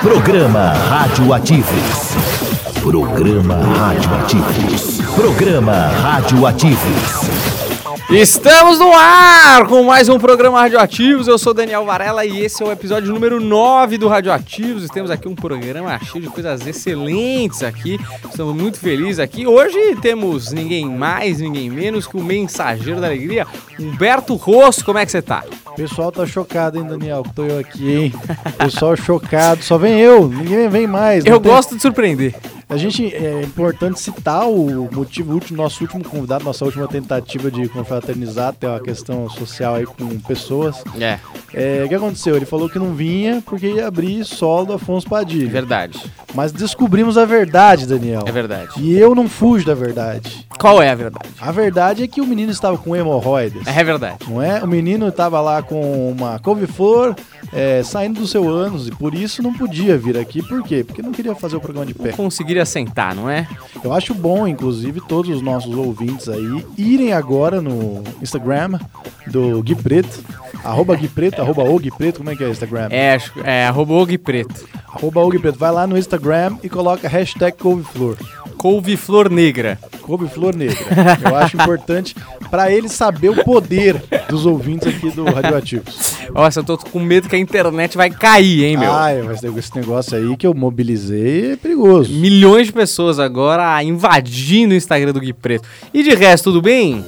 Programa Radioativos. Programa Radioativos. Programa Radioativos. Estamos no ar com mais um programa Radioativos. Eu sou Daniel Varela e esse é o episódio número 9 do Radioativos. Temos aqui um programa cheio de coisas excelentes aqui. Estamos muito felizes aqui. Hoje temos ninguém mais, ninguém menos que o mensageiro da alegria, Humberto Rosso. Como é que você tá? O pessoal tá chocado, hein, Daniel? Que tô eu aqui, hein? Pessoal chocado. Só vem eu, ninguém vem mais. Eu tem- gosto de surpreender. A gente é importante citar o motivo último, nosso último convidado, nossa última tentativa de confraternizar, ter uma questão social aí com pessoas. É, É, o que aconteceu? Ele falou que não vinha porque ia abrir solo do Afonso Padilha. verdade. Mas descobrimos a verdade, Daniel. É verdade. E eu não fujo da verdade. Qual é a verdade? A verdade é que o menino estava com hemorroides. É verdade. Não é? O menino estava lá com uma couve-flor é, saindo do seu ânus e por isso não podia vir aqui. Por quê? Porque não queria fazer o programa de pé. Conseguiria sentar, não é? Eu acho bom, inclusive, todos os nossos ouvintes aí irem agora no Instagram do Gui Preto, arroba Gui Preto, arroba o Gui Preto, como é que é o Instagram? É, é arroba og preto. Arroba o Gui Preto. Vai lá no Instagram e coloca hashtag couve-flor. Couve-flor negra. Couve-flor negra. Eu acho importante para ele saber o poder dos ouvintes aqui do Radioativos. Nossa, eu tô com medo que a internet vai cair, hein, meu? Ai, mas esse negócio aí que eu mobilizei é perigoso. Milhões de pessoas agora invadindo o Instagram do Gui Preto. E de resto, tudo bem?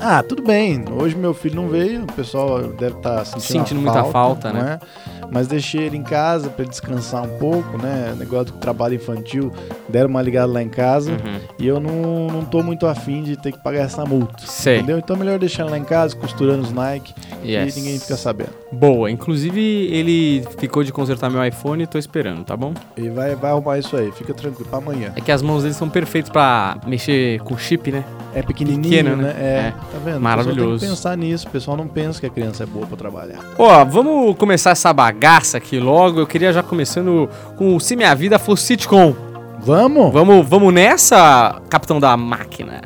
Ah, tudo bem. Hoje meu filho não veio, o pessoal deve estar sentindo, Sentindo a muita falta, né? é? Mas deixei ele em casa para ele descansar um pouco, né? Negócio do trabalho infantil, deram uma ligada lá em casa Uhum. e eu não, não tô muito afim de ter que pagar essa multa. Sei. Entendeu? Então é melhor deixar ele lá em casa, costurando os Nike Yes. e ninguém fica sabendo. Boa. Inclusive, ele ficou de consertar meu iPhone e tô esperando, tá bom? E vai, vai arrumar isso aí, fica tranquilo, pra amanhã. É que as mãos dele são perfeitas pra mexer com chip, né? É pequenininho, Pequeno, né? né? É, É. tá vendo? O Maravilhoso. pessoal tem que pensar nisso, o pessoal não pensa que a criança é boa pra trabalhar. Ó, vamos começar essa bagaça aqui logo. Eu queria já começando com o Se Minha Vida Fosse Sitcom. Vamos? Vamos, vamos nessa, capitão da máquina?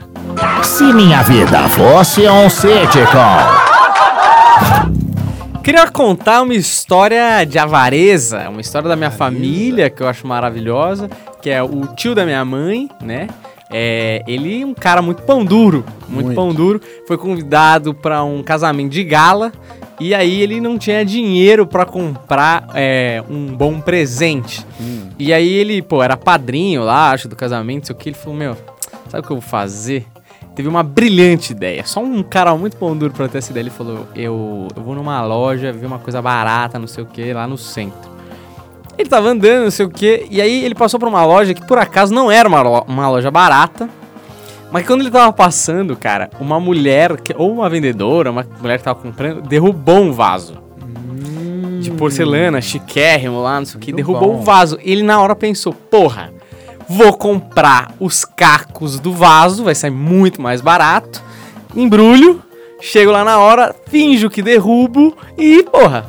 Se minha vida fosse um sitcom. Queria contar uma história de avareza, uma história da minha família que eu acho maravilhosa, que é o tio da minha mãe, né? É, ele é um cara muito pão duro, muito, Muito. pão duro. Foi convidado para um casamento de gala e aí ele não tinha dinheiro para comprar é, um bom presente. E aí ele, pô, era padrinho lá, acho, do casamento, não sei o que. Ele falou: Meu, sabe o que eu vou fazer? Teve uma brilhante ideia. Só um cara muito pão duro pra ter essa ideia. Ele falou: eu, eu vou numa loja ver uma coisa barata, não sei o que, lá no centro. Ele tava andando, não sei o que, e aí ele passou por uma loja que por acaso não era uma, lo- uma loja barata. Mas quando ele tava passando, cara, uma mulher, que- ou uma vendedora, uma mulher que tava comprando, derrubou um vaso. De porcelana, chiquérrimo lá, não sei o que, derrubou bom. o vaso. Ele na hora pensou, porra, vou comprar os cacos do vaso, vai sair muito mais barato. Embrulho, chego lá na hora, finjo que derrubo e, porra,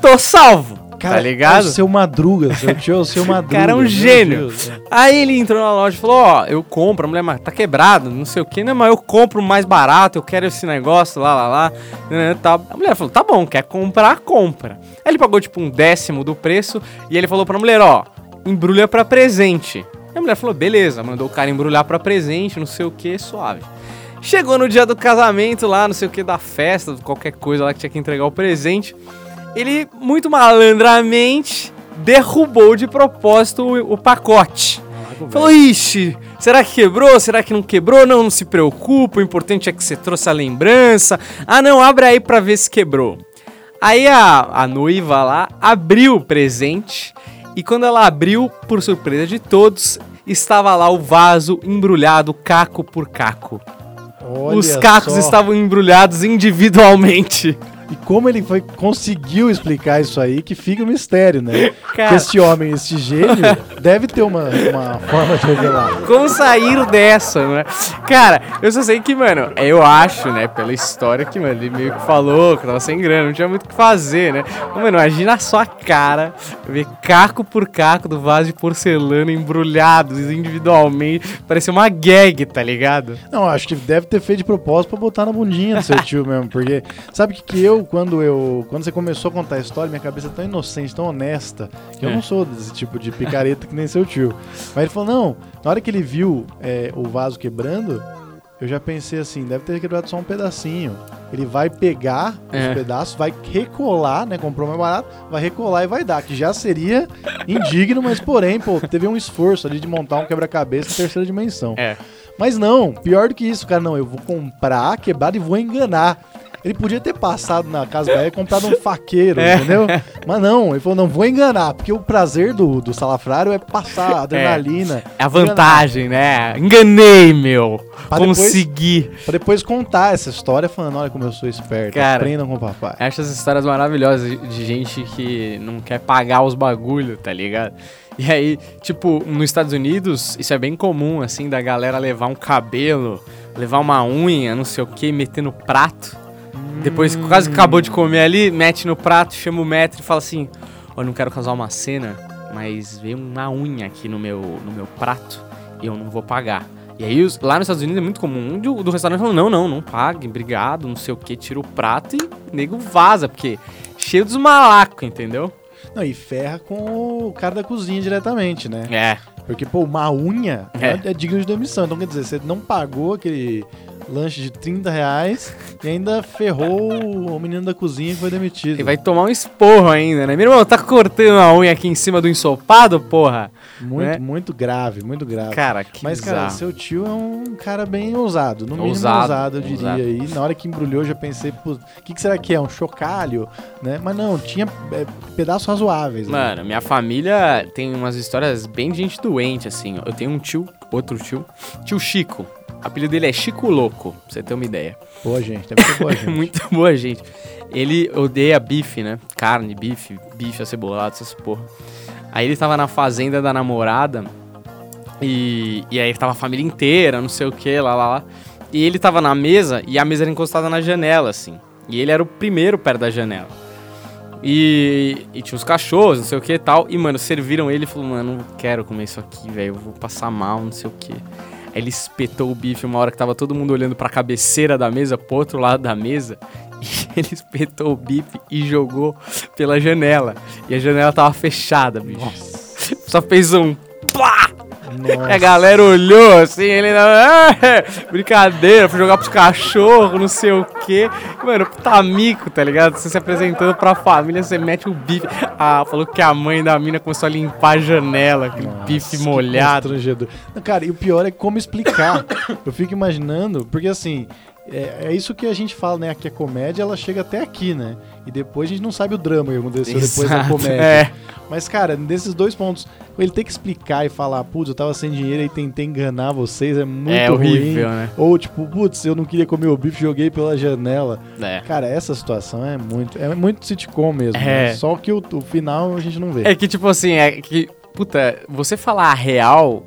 tô salvo. Tá ligado? O seu Madruga, seu tio é o seu Madruga. cara é um gênio. Deus. Aí ele entrou na loja e falou: Ó, eu compro. A mulher, mas tá quebrado, não sei o que, né? Mas eu compro mais barato, eu quero esse negócio, lá, lá, lá. né, tá. A mulher falou: tá bom, quer comprar, compra. Aí ele pagou tipo um décimo do preço e ele falou pra mulher: ó, embrulha pra presente. Aí a mulher falou: beleza, mandou o cara embrulhar pra presente, não sei o que, suave. Chegou no dia do casamento lá, não sei o que, da festa, qualquer coisa lá que tinha que entregar o presente. Ele, muito malandramente, derrubou de propósito o, o pacote. Falou, ixi, será que quebrou? Será que não quebrou? Não, não se preocupa, o importante é que você trouxe a lembrança. Ah, não, abre aí pra ver se quebrou. Aí a, a noiva lá abriu o presente e quando ela abriu, por surpresa de todos, estava lá o vaso embrulhado caco por caco. Olha Os cacos só. estavam embrulhados individualmente. E como ele foi, conseguiu explicar isso aí, que fica o mistério, né? Cara. Que Este homem, este gênio, deve ter uma, uma forma de revelar. Como sair dessa, né? Cara, eu só sei que, mano, eu acho, né, pela história que, mano, ele meio que falou que tava sem grana, não tinha muito o que fazer, né? Mas, Mano, imagina a sua cara ver caco por caco do vaso de porcelana embrulhados individualmente. Parecia uma gag, tá ligado? Não, acho que deve ter feito de propósito pra botar na bundinha do seu tio mesmo, porque sabe o que, que eu eu, quando eu. Quando você começou a contar a história, minha cabeça é tão inocente, tão honesta, que eu É. não sou desse tipo de picareta que nem seu tio. Mas ele falou, não, na hora que ele viu é, o vaso quebrando, eu já pensei assim, deve ter quebrado só um pedacinho. Ele vai pegar É. os pedaços, vai recolar, né? Comprou mais barato, vai recolar e vai dar, que já seria indigno, mas porém, pô, teve um esforço ali de montar um quebra-cabeça em terceira dimensão. É. Mas não, pior do que isso, cara, não, eu vou comprar quebrado e vou enganar. Ele podia ter passado na casa velha e comprado um faqueiro, É. entendeu? Mas não, ele falou, não, vou enganar, porque o prazer do, do salafrário é passar a adrenalina. É a vantagem, né? Enganei, meu. Pra depois- Consegui. Pra depois contar essa história falando, olha como eu sou esperto, Cara. aprendam com o papai. Acho essas histórias maravilhosas de, gente que não quer pagar os bagulho, tá ligado? E aí, tipo, nos Estados Unidos, isso é bem comum, assim, da galera levar um cabelo, levar uma unha, não sei o que, meter no prato. Depois, quase acabou de comer ali, mete no prato, chama o metro e fala assim: Ó, não quero causar uma cena, mas veio uma unha aqui no meu, no meu prato e eu não vou pagar. E aí, lá nos Estados Unidos é muito comum um do, do restaurante falando: não, não, não pague, obrigado, não sei o que, tira o prato e o nego vaza, porque cheio dos malacos, entendeu? Não, e ferra com o cara da cozinha diretamente, né? É. Porque, pô, uma unha É. é, é digno de demissão. Então, quer dizer, você não pagou aquele lanche de 30 reais e ainda ferrou o menino da cozinha que foi demitido. E vai tomar um esporro ainda, né? Meu irmão, tá cortando a unha aqui em cima do ensopado, porra? Muito, né? muito grave, muito grave. Cara, que Mas, cara, bizarro. seu tio é um cara bem ousado. No mínimo Ousado, ousado, eu diria. ousado. E na hora que embrulhou, já pensei, pô, o que, que será que é? Um chocalho? Né? Mas não, tinha é, pedaços razoáveis. né? Mano, minha família tem umas histórias bem de gente doente, assim. Eu tenho um tio, outro tio, tio Chico. O apelido dele é Chico Louco, pra você ter uma ideia. Boa gente, deve ser boa gente. Muito boa, gente. Ele odeia bife, né? Carne, bife, bife acebolado, essas porra. Aí ele tava na fazenda da namorada e, e aí tava a família inteira, não sei o que, lá, lá, lá. E ele tava na mesa e a mesa era encostada na janela, assim. E ele era o primeiro perto da janela. E, e tinha os cachorros, não sei o que e tal. E, mano, serviram ele e falou, mano, não quero comer isso aqui, velho. Eu vou passar mal, não sei o que. Ele espetou o bife uma hora que tava todo mundo olhando pra cabeceira da mesa, pro outro lado da mesa. E ele espetou o bife e jogou pela janela. E a janela tava fechada, bicho. Só fez um plá! Nossa. A galera olhou assim, ele "Ah, brincadeira, foi jogar pros cachorros, não sei o quê. Mano, puta mico, tá ligado? Você se apresentando pra família, você mete o bife. Ah, falou que a mãe da mina começou a limpar a janela, aquele Nossa, bife molhado. Não, cara, e o pior é como explicar. Eu fico imaginando, porque assim, é, é isso que a gente fala, né? Que a comédia ela chega até aqui, né? E depois a gente não sabe o drama que aconteceu depois da Exato, comédia. é. Mas, cara, desses dois pontos, ele ter que explicar e falar, putz, eu tava sem dinheiro e tentei enganar vocês, é muito É ruim. horrível, né? Ou tipo, putz, eu não queria comer o bife, joguei pela janela. É. Cara, essa situação é muito, é muito sitcom mesmo. É. né? Só que o, o final a gente não vê. É que, tipo assim, é que, puta, você falar a real,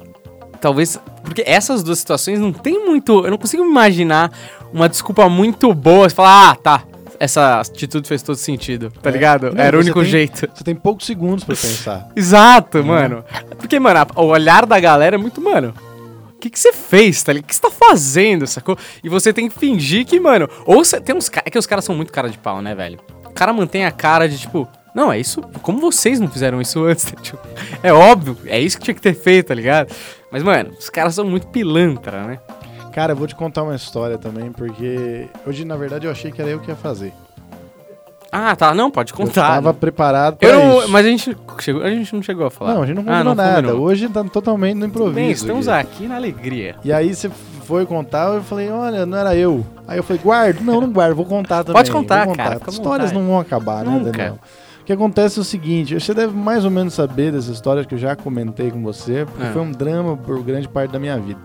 talvez. Porque essas duas situações não tem muito. Eu não consigo imaginar uma desculpa muito boa. Você falar, ah, tá. Essa atitude fez todo sentido, tá É. ligado? Não, Era o único tem- jeito. Você tem poucos segundos pra pensar. Exato, mano. Porque, mano, a- o olhar da galera é muito, mano. O que, que você fez, tá ligado? O que você tá fazendo, sacou? E você tem que fingir que, mano. Ou você tem uns caras. É que os caras são muito cara de pau, né, velho? O cara mantém a cara de tipo. Não, é isso. Como vocês não fizeram isso antes? Tipo, é óbvio, é isso que tinha que ter feito, tá ligado? Mas, mano, os caras são muito pilantra, né? Cara, eu vou te contar uma história também, porque hoje, na verdade, eu achei que era eu que ia fazer. Ah, tá. Não, pode Eu contar. tava preparado pra Eu não- isso. mas a gente, chegou, a gente não chegou a falar. Não, a gente não Ah, combinou nada. combinou. Hoje tá totalmente no Tudo bem, improviso. estamos aqui. aqui na alegria. E aí você foi contar, eu falei, olha, não era eu. Aí eu falei, guardo. Não, não guardo, vou contar também. Pode contar, vou cara, fica à Histórias vontade. não vão acabar, né, Nunca. Daniel? O que acontece é o seguinte, você deve mais ou menos saber dessa história que eu já comentei com você, porque É. foi um drama por grande parte da minha vida.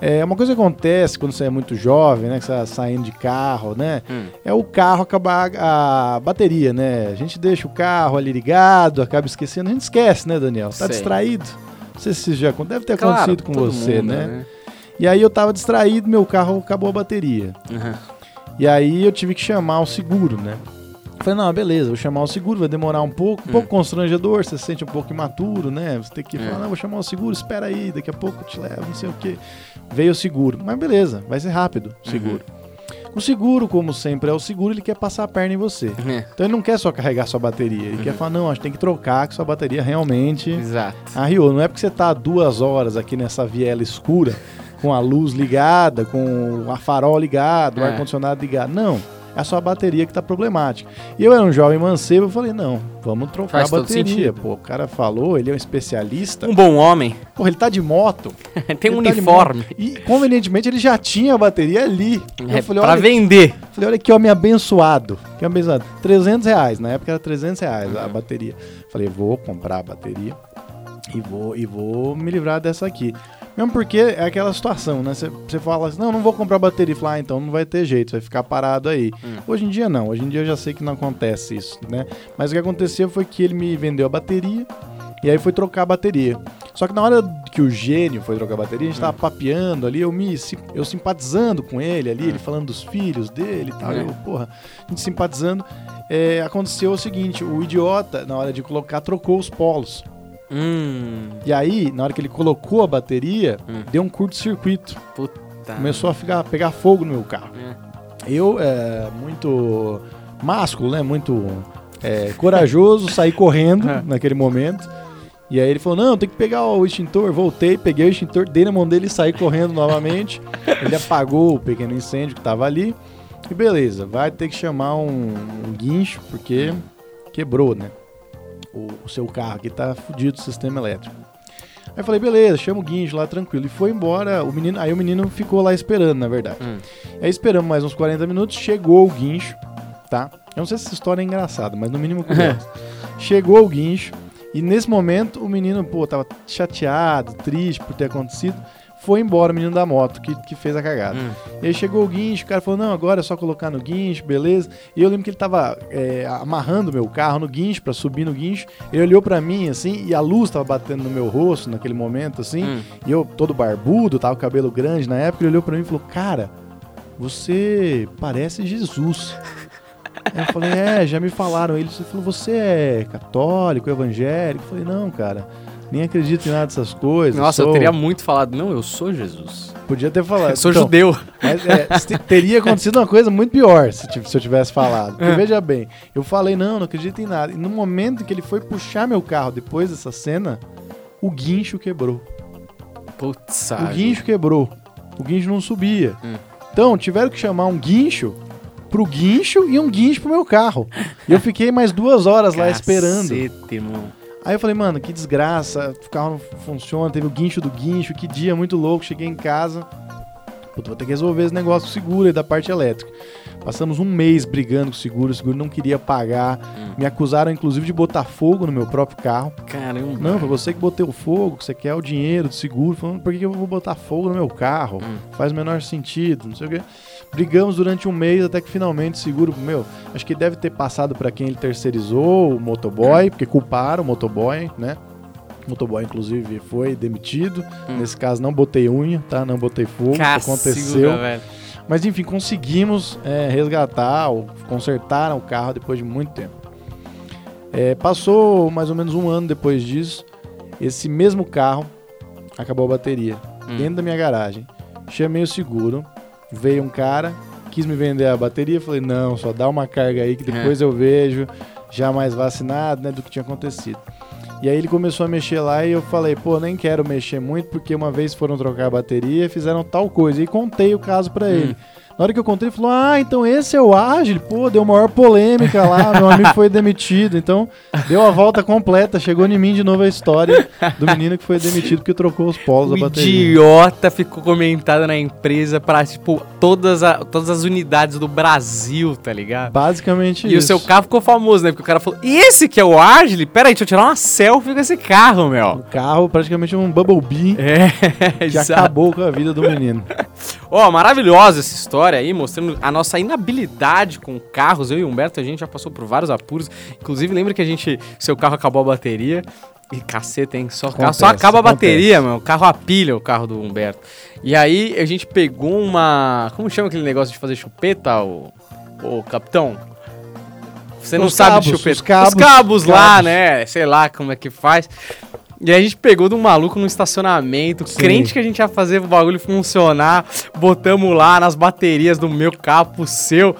É uma coisa que acontece quando você é muito jovem, né? Que você tá saindo de carro, né? Hum. É o carro acabar a bateria, né? A gente deixa o carro ali ligado, acaba esquecendo. A gente esquece, né, Daniel? Tá Sei. distraído. Não sei se isso já deve ter Claro, acontecido com você, mundo, né? E aí eu tava distraído, meu carro acabou a bateria. Uhum. E aí eu tive que chamar o seguro, né? Falei, não, beleza, vou chamar o seguro, vai demorar um pouco, um Hum. pouco constrangedor, você se sente um pouco imaturo, né? Você tem que É. falar, não, vou chamar o seguro, espera aí, daqui a pouco eu te levo, não sei o quê. Veio o seguro, mas beleza, vai ser rápido o seguro. O seguro, como sempre é o seguro, ele quer passar a perna em você. É, Então ele não quer só carregar sua bateria, ele quer falar, não, a gente tem que trocar, que sua bateria realmente exato. arriou. Não é porque você tá duas horas aqui nessa viela escura, com a luz ligada, com a farol ligado, o É. ar-condicionado ligado. Não, é a sua bateria que tá problemática. E eu era um jovem mancebo, eu falei, não, vamos trocar Faz a bateria. Pô, o cara falou, ele é um especialista. Um bom homem. Porra, ele tá de moto. Tem um tá uniforme. moto. E, convenientemente, ele já tinha a bateria ali. É, eu falei, pra olha, vender. falei, olha aqui, ó, me abençoado. Que abençoado. 300 reais, na época era 300 reais a bateria. Falei, vou comprar a bateria e vou, e vou me livrar dessa aqui. Mesmo porque é aquela situação, né? Você fala assim, não, não vou comprar bateria. Fala, ah, então não vai ter jeito, vai ficar parado aí. Hoje em dia não, hoje em dia eu já sei que não acontece isso, né? Mas o que aconteceu foi que ele me vendeu a bateria e aí foi trocar a bateria. Só que na hora que o gênio foi trocar a bateria, a gente tava papeando ali, eu me eu simpatizando com ele ali, ele falando dos filhos dele e tal. É. Eu, porra, a gente simpatizando. É, aconteceu o seguinte, o idiota, na hora de colocar, trocou os polos. Hum. E aí, na hora que ele colocou a bateria, Hum. deu um curto-circuito. Puta. Começou a ficar, pegar fogo no meu carro. É. Eu, é, muito másculo, né? Muito é, corajoso, saí correndo naquele momento. E aí ele falou, não, tem que pegar o extintor. Voltei, peguei o extintor, dei na mão dele e saí correndo novamente. Ele apagou o pequeno incêndio que tava ali. E beleza, vai ter que chamar um, um guincho, porque quebrou, né? O, o seu carro aqui tá fudido o sistema elétrico. Aí falei, beleza, chama o guincho lá tranquilo. E foi embora, o menino, aí o menino ficou lá esperando, na verdade. Hum. Aí esperamos mais uns 40 minutos, chegou o guincho, tá? Eu não sei se essa história é engraçada, mas no mínimo chegou o guincho, e nesse momento o menino, pô, tava chateado, triste por ter acontecido. Foi embora o menino da moto que, que fez a cagada. Hum. E aí chegou o guincho, o cara falou: não, agora é só colocar no guincho, beleza. E eu lembro que ele tava é, amarrando meu carro no guincho pra subir no guincho. Ele olhou pra mim assim, e a luz tava batendo no meu rosto naquele momento, assim. Hum. E eu todo barbudo, tava com cabelo grande na época. Ele olhou pra mim e falou: Cara, você parece Jesus. Aí eu falei: É, já me falaram. Ele falou: Você é católico, evangélico? Eu falei: Não, cara. Nem acredito em nada dessas coisas. Nossa, eu sou- teria muito falado. Não, eu sou Jesus. Podia ter falado. Eu sou Então, judeu. mas é, teria acontecido uma coisa muito pior se, se eu tivesse falado. Porque, veja bem, eu falei, não, não acredito em nada. E no momento que ele foi puxar meu carro depois dessa cena, o guincho quebrou. Putz, O guincho quebrou. O guincho não subia. Hum. Então, tiveram que chamar um guincho pro guincho e um guincho pro meu carro. E eu fiquei mais duas horas lá esperando. Cacete, irmão. Aí eu falei, mano, que desgraça, o carro não funciona, teve o guincho do guincho, que dia muito louco, cheguei em casa. Puta, vou ter que resolver esse negócio do seguro e da parte elétrica. Passamos um mês brigando com o seguro, o seguro não queria pagar. Hum. Me acusaram, inclusive, de botar fogo no meu próprio carro. Caramba. Não, foi você que botei o fogo, que você quer o dinheiro do seguro. Falando, por que que eu vou botar fogo no meu carro? Hum. Faz o menor sentido, não sei o quê. Brigamos durante um mês até que finalmente o seguro, meu, acho que deve ter passado para quem ele terceirizou, o motoboy, porque culparam o motoboy, né? O motoboy, inclusive, foi demitido. Hum. Nesse caso, não botei unha, tá? Não botei fogo, Cacilda, aconteceu. velho. Mas enfim, conseguimos é, resgatar ou consertar o carro depois de muito tempo. É, passou mais ou menos um ano depois disso, esse mesmo carro acabou a bateria Hum. dentro da minha garagem. Chamei o seguro, veio um cara, quis me vender a bateria, falei não, só dá uma carga aí que depois eu vejo, já mais vacinado, né, do que tinha acontecido. E aí ele começou a mexer lá e eu falei, pô, nem quero mexer muito porque uma vez foram trocar a bateria e fizeram tal coisa. E contei o caso pra ele. Na hora que eu contei, ele falou: Ah, então esse é o Ágil? Pô, deu maior polêmica lá, meu amigo foi demitido. Então, deu a volta completa, chegou em mim de novo a história do menino que foi demitido porque trocou os polos O da bateria. idiota ficou comentado na empresa pra, tipo, todas, a- todas as unidades do Brasil, tá ligado? Basicamente E o isso. seu carro ficou famoso, né? Porque o cara falou, e esse que é o Agile? Pera aí, deixa eu tirar uma selfie com esse carro, O meu. carro praticamente um Bumblebee É, que exato. acabou com a vida do menino. Ó, maravilhosa essa história aí, mostrando a nossa inabilidade com carros. Eu e o Humberto, a gente já passou por vários apuros. Inclusive, lembra que a gente, seu carro acabou a bateria. E caceta, hein? Só, Acontece, só acaba a acontece. bateria, meu. O carro a pilha, o carro do Humberto. E aí a gente pegou uma. Como chama aquele negócio de fazer chupeta, o, o capitão? Você não Os sabe cabos, de chupeta. os cabos, os cabos lá, cabos. né? Sei lá como é que faz. E aí a gente pegou de um maluco no estacionamento, Sim. crente que a gente ia fazer o bagulho funcionar, botamos lá nas baterias do meu carro pro seu.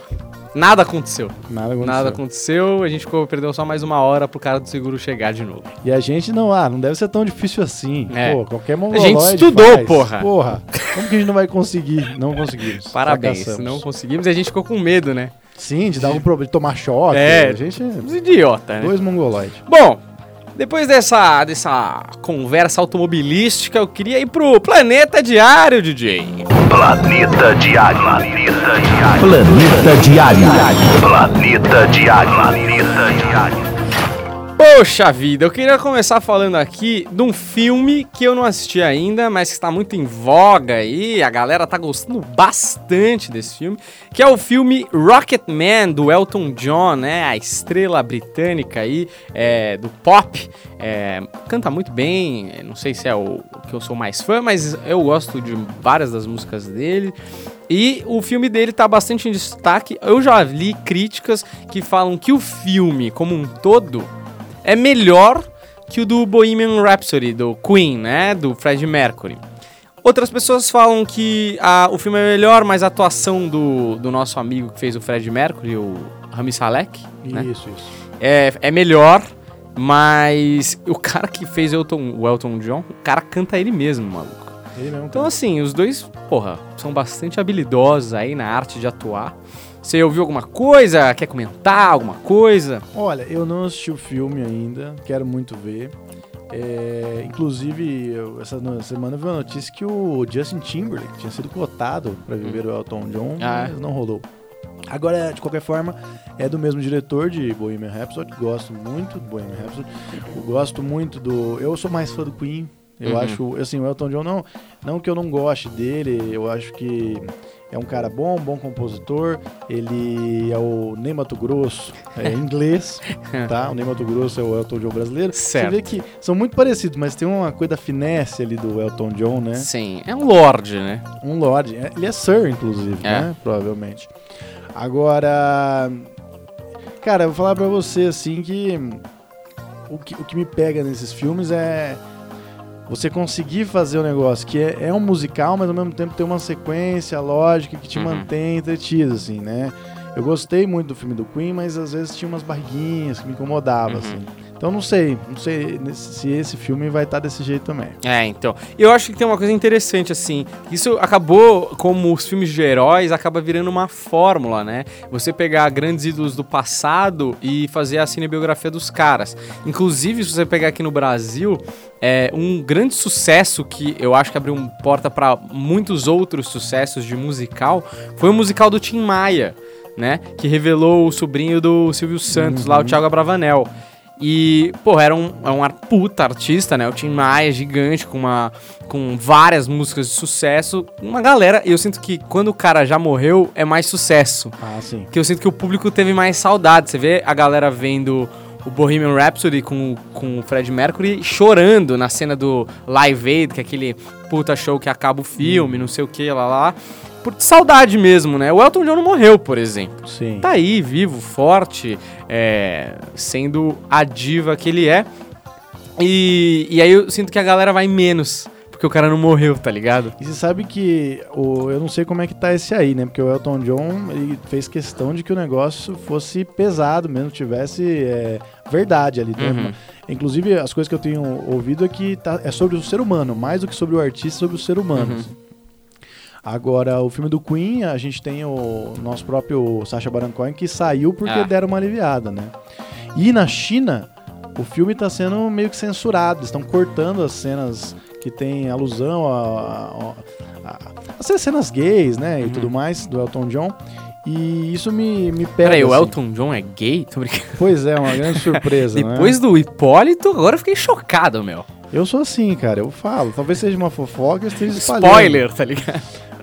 Nada aconteceu. Nada aconteceu. Nada aconteceu, a gente ficou, perdeu só mais uma hora pro cara do seguro chegar de novo. E a gente não, ah, não deve ser tão difícil assim. É. Pô, qualquer mongoloide gente estudou, faz. porra. Porra, como que a gente não vai conseguir? Não conseguimos. Parabéns, Fracassamos. não conseguimos e a gente ficou com medo, né? Sim, de dar um problema, de tomar choque. É. A gente idiota, né? dois mongoloides. Bom, depois dessa, dessa conversa automobilística, eu queria ir pro Planeta Diário, DJ. Planeta Diário. Planeta Diário. Planeta Diário. Planeta Diário. Planeta Diário. Poxa vida, eu queria começar falando aqui de um filme que eu não assisti ainda, mas que está muito em voga aí, a galera tá gostando bastante desse filme, que é o filme Rocketman, do Elton John, né, a estrela britânica aí, é, do pop, é, canta muito bem, não sei se é o, que eu sou mais fã, mas eu gosto de várias das músicas dele, e o filme dele tá bastante em destaque, eu já li críticas que falam que o filme, como um todo, é melhor que o do Bohemian Rhapsody, do Queen, né? Do Freddie Mercury. Outras pessoas falam que ah, o filme é melhor, mas a atuação do, do nosso amigo que fez o Freddie Mercury, o Rami Salek, né? Isso, isso. é, é melhor, mas o cara que fez Elton, o Elton John, o cara canta ele mesmo, maluco. Ele mesmo Então, assim, os dois, porra, são bastante habilidosos aí na arte de atuar. Você ouviu alguma coisa? Quer comentar alguma coisa? Olha, eu não assisti o filme ainda, quero muito ver. É, inclusive, essa semana eu vi uma notícia que o Justin Timberlake tinha sido cotado para viver o Elton John, Ah, é? mas não rolou. Agora, de qualquer forma, é do mesmo diretor de Bohemian Rhapsody, gosto muito do Bohemian Rhapsody, gosto muito do... Eu sou mais fã do Queen, eu Uhum. acho, assim, o Elton John não, não que eu não goste dele, eu acho que é um cara bom, bom compositor, ele é o Ney Mato Grosso, é inglês, tá? O Ney Mato Grosso é o Elton John brasileiro. Certo. Você vê que são muito parecidos, mas tem uma coisa da finesse ali do Elton John, né? Sim, é um lord, né? Um Lorde. É, Ele é Sir, inclusive, É. né? Provavelmente. Agora. Cara, eu vou falar pra você assim que o, que. o que me pega nesses filmes é. Você conseguir fazer o negócio que é, é um musical, mas ao mesmo tempo tem uma sequência lógica que te Uhum. mantém entretido, assim, né? Eu gostei muito do filme do Queen, mas às vezes tinha umas barriguinhas que me incomodavam, Uhum. assim. Então não sei, não sei se esse filme vai estar desse jeito também. É, então. Eu acho que tem uma coisa interessante, assim. Isso acabou, como os filmes de heróis, acaba virando uma fórmula, né? Você pegar grandes ídolos do passado e fazer a cinebiografia dos caras. Inclusive, se você pegar aqui no Brasil, é um grande sucesso que eu acho que abriu porta para muitos outros sucessos de musical foi o musical do Tim Maia, né? Que revelou o sobrinho do Silvio Santos, lá o Thiago Abravanel. E, pô, era um, é um puta artista, né? O Tim Maia, gigante, com, uma, com várias músicas de sucesso. Uma galera, e eu sinto que quando o cara já morreu, é mais sucesso. Ah, sim. Que eu sinto que o público teve mais saudade. Você vê a galera vendo o Bohemian Rhapsody com, com o Fred Mercury chorando na cena do Live Aid, que é aquele puta show que acaba o filme, não sei o que, lá lá. Por saudade mesmo, né? O Elton John não morreu, por exemplo Sim. tá aí, vivo, forte, é, sendo a diva que ele é. E, e aí eu sinto que a galera vai menos, porque o cara não morreu, tá ligado? E você sabe que o, eu não sei como é que tá esse aí, né? Porque o Elton John fez questão de que o negócio fosse pesado mesmo, tivesse é, verdade ali dentro. Uhum. Inclusive, as coisas que eu tenho ouvido é que tá, é sobre o ser humano, mais do que sobre o artista, sobre o ser humano. Uhum. Agora, o filme do Queen, a gente tem o nosso próprio Sacha Baron Cohen que saiu porque Ah. deram uma aliviada, né? E na China, o filme tá sendo meio que censurado, estão cortando as cenas que tem alusão a, a, a- a- as cenas gays, né, e Uhum. tudo mais do Elton John. E isso me, me pega. Peraí, o assim. Elton John é gay? Tô brincando. Pois é, uma grande surpresa, né? Depois do Hipólito, agora eu fiquei chocado, meu. Eu sou assim, cara, eu falo. Talvez seja uma fofoca, eu esteja espalhando. Spoiler, tá ligado?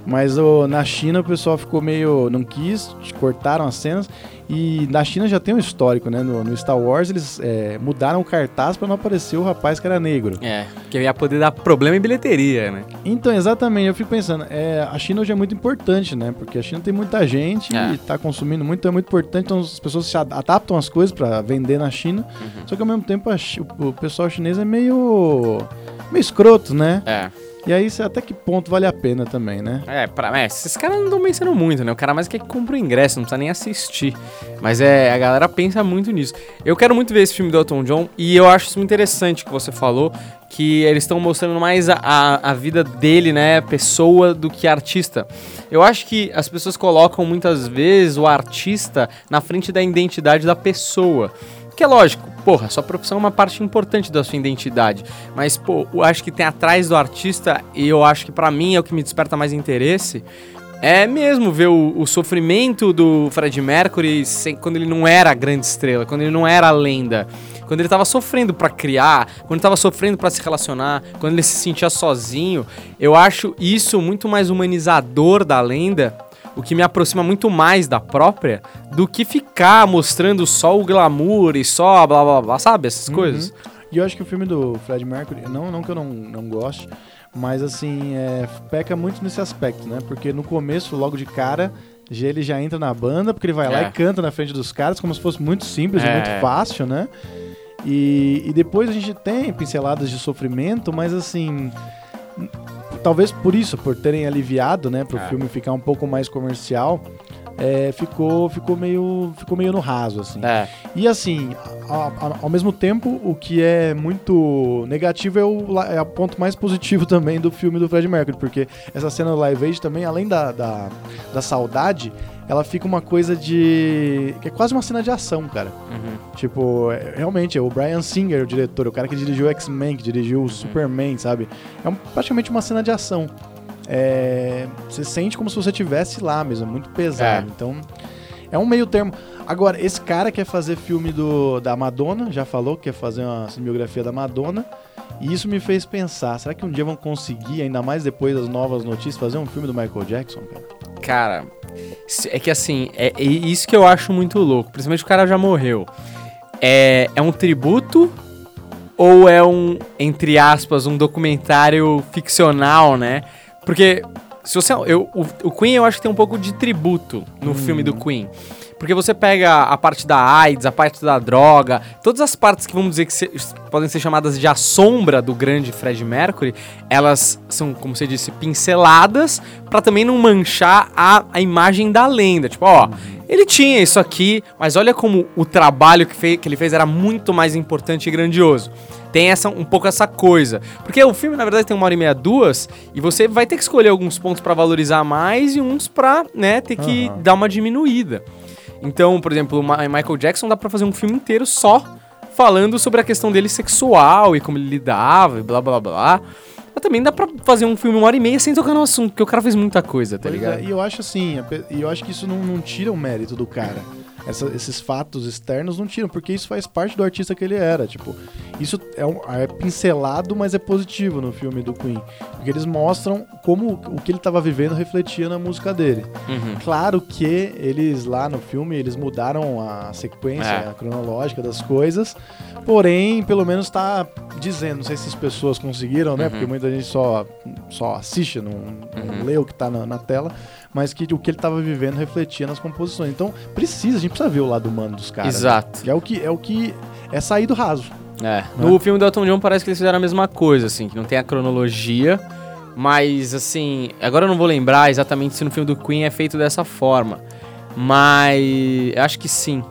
Mas na China o pessoal ficou meio. não quis, cortaram as cenas. E na China já tem um histórico, né? No, no Star Wars eles é, mudaram o cartaz pra não aparecer o rapaz que era negro. É, que ia poder dar problema em bilheteria, né? Então, exatamente, eu fico pensando, é, a China hoje é muito importante, né? Porque a China tem muita gente É. e tá consumindo muito, então é muito importante, então as pessoas se ad- adaptam as coisas pra vender na China. Uhum. Só que ao mesmo tempo a o, o pessoal chinês é meio. meio escroto, né? É. E aí até que ponto vale a pena também, né? É, pra, é, esses caras não estão pensando muito, né? O cara mais quer que compra o ingresso, não precisa nem assistir. Mas é, a galera pensa muito nisso. Eu quero muito ver esse filme do Elton John e eu acho isso interessante que você falou, que eles estão mostrando mais a, a, a vida dele, né, pessoa, do que artista. Eu acho que as pessoas colocam muitas vezes o artista na frente da identidade da pessoa. Que é lógico, porra, sua profissão é uma parte importante da sua identidade. Mas, pô, eu acho que tem atrás do artista, e eu acho que pra mim é o que me desperta mais interesse, é mesmo ver o, o sofrimento do Fred Mercury sem- quando ele não era a grande estrela, quando ele não era a lenda. Quando ele tava sofrendo pra criar, quando ele tava sofrendo pra se relacionar, quando ele se sentia sozinho, eu acho isso muito mais humanizador da lenda o que me aproxima muito mais da própria do que ficar mostrando só o glamour e só blá blá blá, sabe? Essas coisas. E eu acho que o filme do Fred Mercury, não, não que eu não, não goste, mas assim, é, peca muito nesse aspecto, né? Porque no começo, logo de cara, ele já entra na banda, porque ele vai lá É. e canta na frente dos caras, como se fosse muito simples e É. muito fácil, né? E, e depois a gente tem pinceladas de sofrimento, mas assim. Talvez por isso, por terem aliviado, né, pro É. filme ficar um pouco mais comercial, é, ficou, ficou, meio, ficou meio no raso, assim. É. E assim, a- a- ao mesmo tempo, o que é muito negativo é o, é o ponto mais positivo também do filme do Fred Mercury, porque essa cena do Live Aid também, além da, da, da saudade, ela fica uma coisa de. que é quase uma cena de ação, cara. Uhum. Tipo, é- realmente, é o Brian Singer, o diretor, o cara que dirigiu o X-Men, que dirigiu Uhum. o Superman, sabe? É um- praticamente uma cena de ação. É, você sente como se você estivesse lá mesmo, é muito pesado. É. Então, é um meio termo. Agora, esse cara quer fazer filme do, da Madonna, já falou que quer fazer uma cinebiografia da Madonna. E isso me fez pensar, será que um dia vão conseguir, ainda mais depois das novas notícias, fazer um filme do Michael Jackson, cara? Cara, é que assim, é, é isso que eu acho muito louco. Principalmente o cara já morreu. É, é um tributo ou é um, entre aspas, um documentário ficcional, né? Porque se você. Eu, o, o Queen eu acho que tem um pouco de tributo no filme do Queen. Porque você pega a parte da AIDS, a parte da droga, todas as partes que vamos dizer que se- podem ser chamadas de a sombra do grande Fred Mercury, elas são, como você disse, pinceladas pra também não manchar a, a imagem da lenda. Tipo, ó, ele tinha isso aqui, mas olha como o trabalho que, que ele fez era muito mais importante e grandioso. Tem essa, um pouco essa coisa. Porque o filme, na verdade, tem uma hora e meia, duas, e você vai ter que escolher alguns pontos pra valorizar mais e uns pra, né, ter que Aham. dar uma diminuída. Então, por exemplo, Michael Jackson dá pra fazer um filme inteiro só falando sobre a questão dele sexual e como ele lidava e blá blá blá. Mas também dá pra fazer um filme uma hora e meia sem tocar no assunto, porque o cara fez muita coisa, tá Pois ligado? é, e eu acho assim, e eu acho que isso não, não tira o mérito do cara. Essa- esses fatos externos não tiram, porque isso faz parte do artista que ele era. Tipo, isso é, um- é pincelado, mas é positivo no filme do Queen. Porque eles mostram como o que ele estava vivendo refletia na música dele. Uhum. Claro que eles lá no filme, eles mudaram a sequência É. a cronológica das coisas, porém, pelo menos tá dizendo, não sei se as pessoas conseguiram, né? Uhum. Porque muita gente só, só assiste, não, não Uhum. lê o que tá na, na tela, mas que o que ele tava vivendo refletia nas composições. Então, precisa, a gente precisa ver o lado humano dos caras. né? Exato. Que é o que é o que é sair do raso. É. No filme do Elton John parece que eles fizeram a mesma coisa, assim, que não tem a cronologia, mas assim, agora eu não vou lembrar exatamente se no filme do Queen é feito dessa forma, mas acho que sim.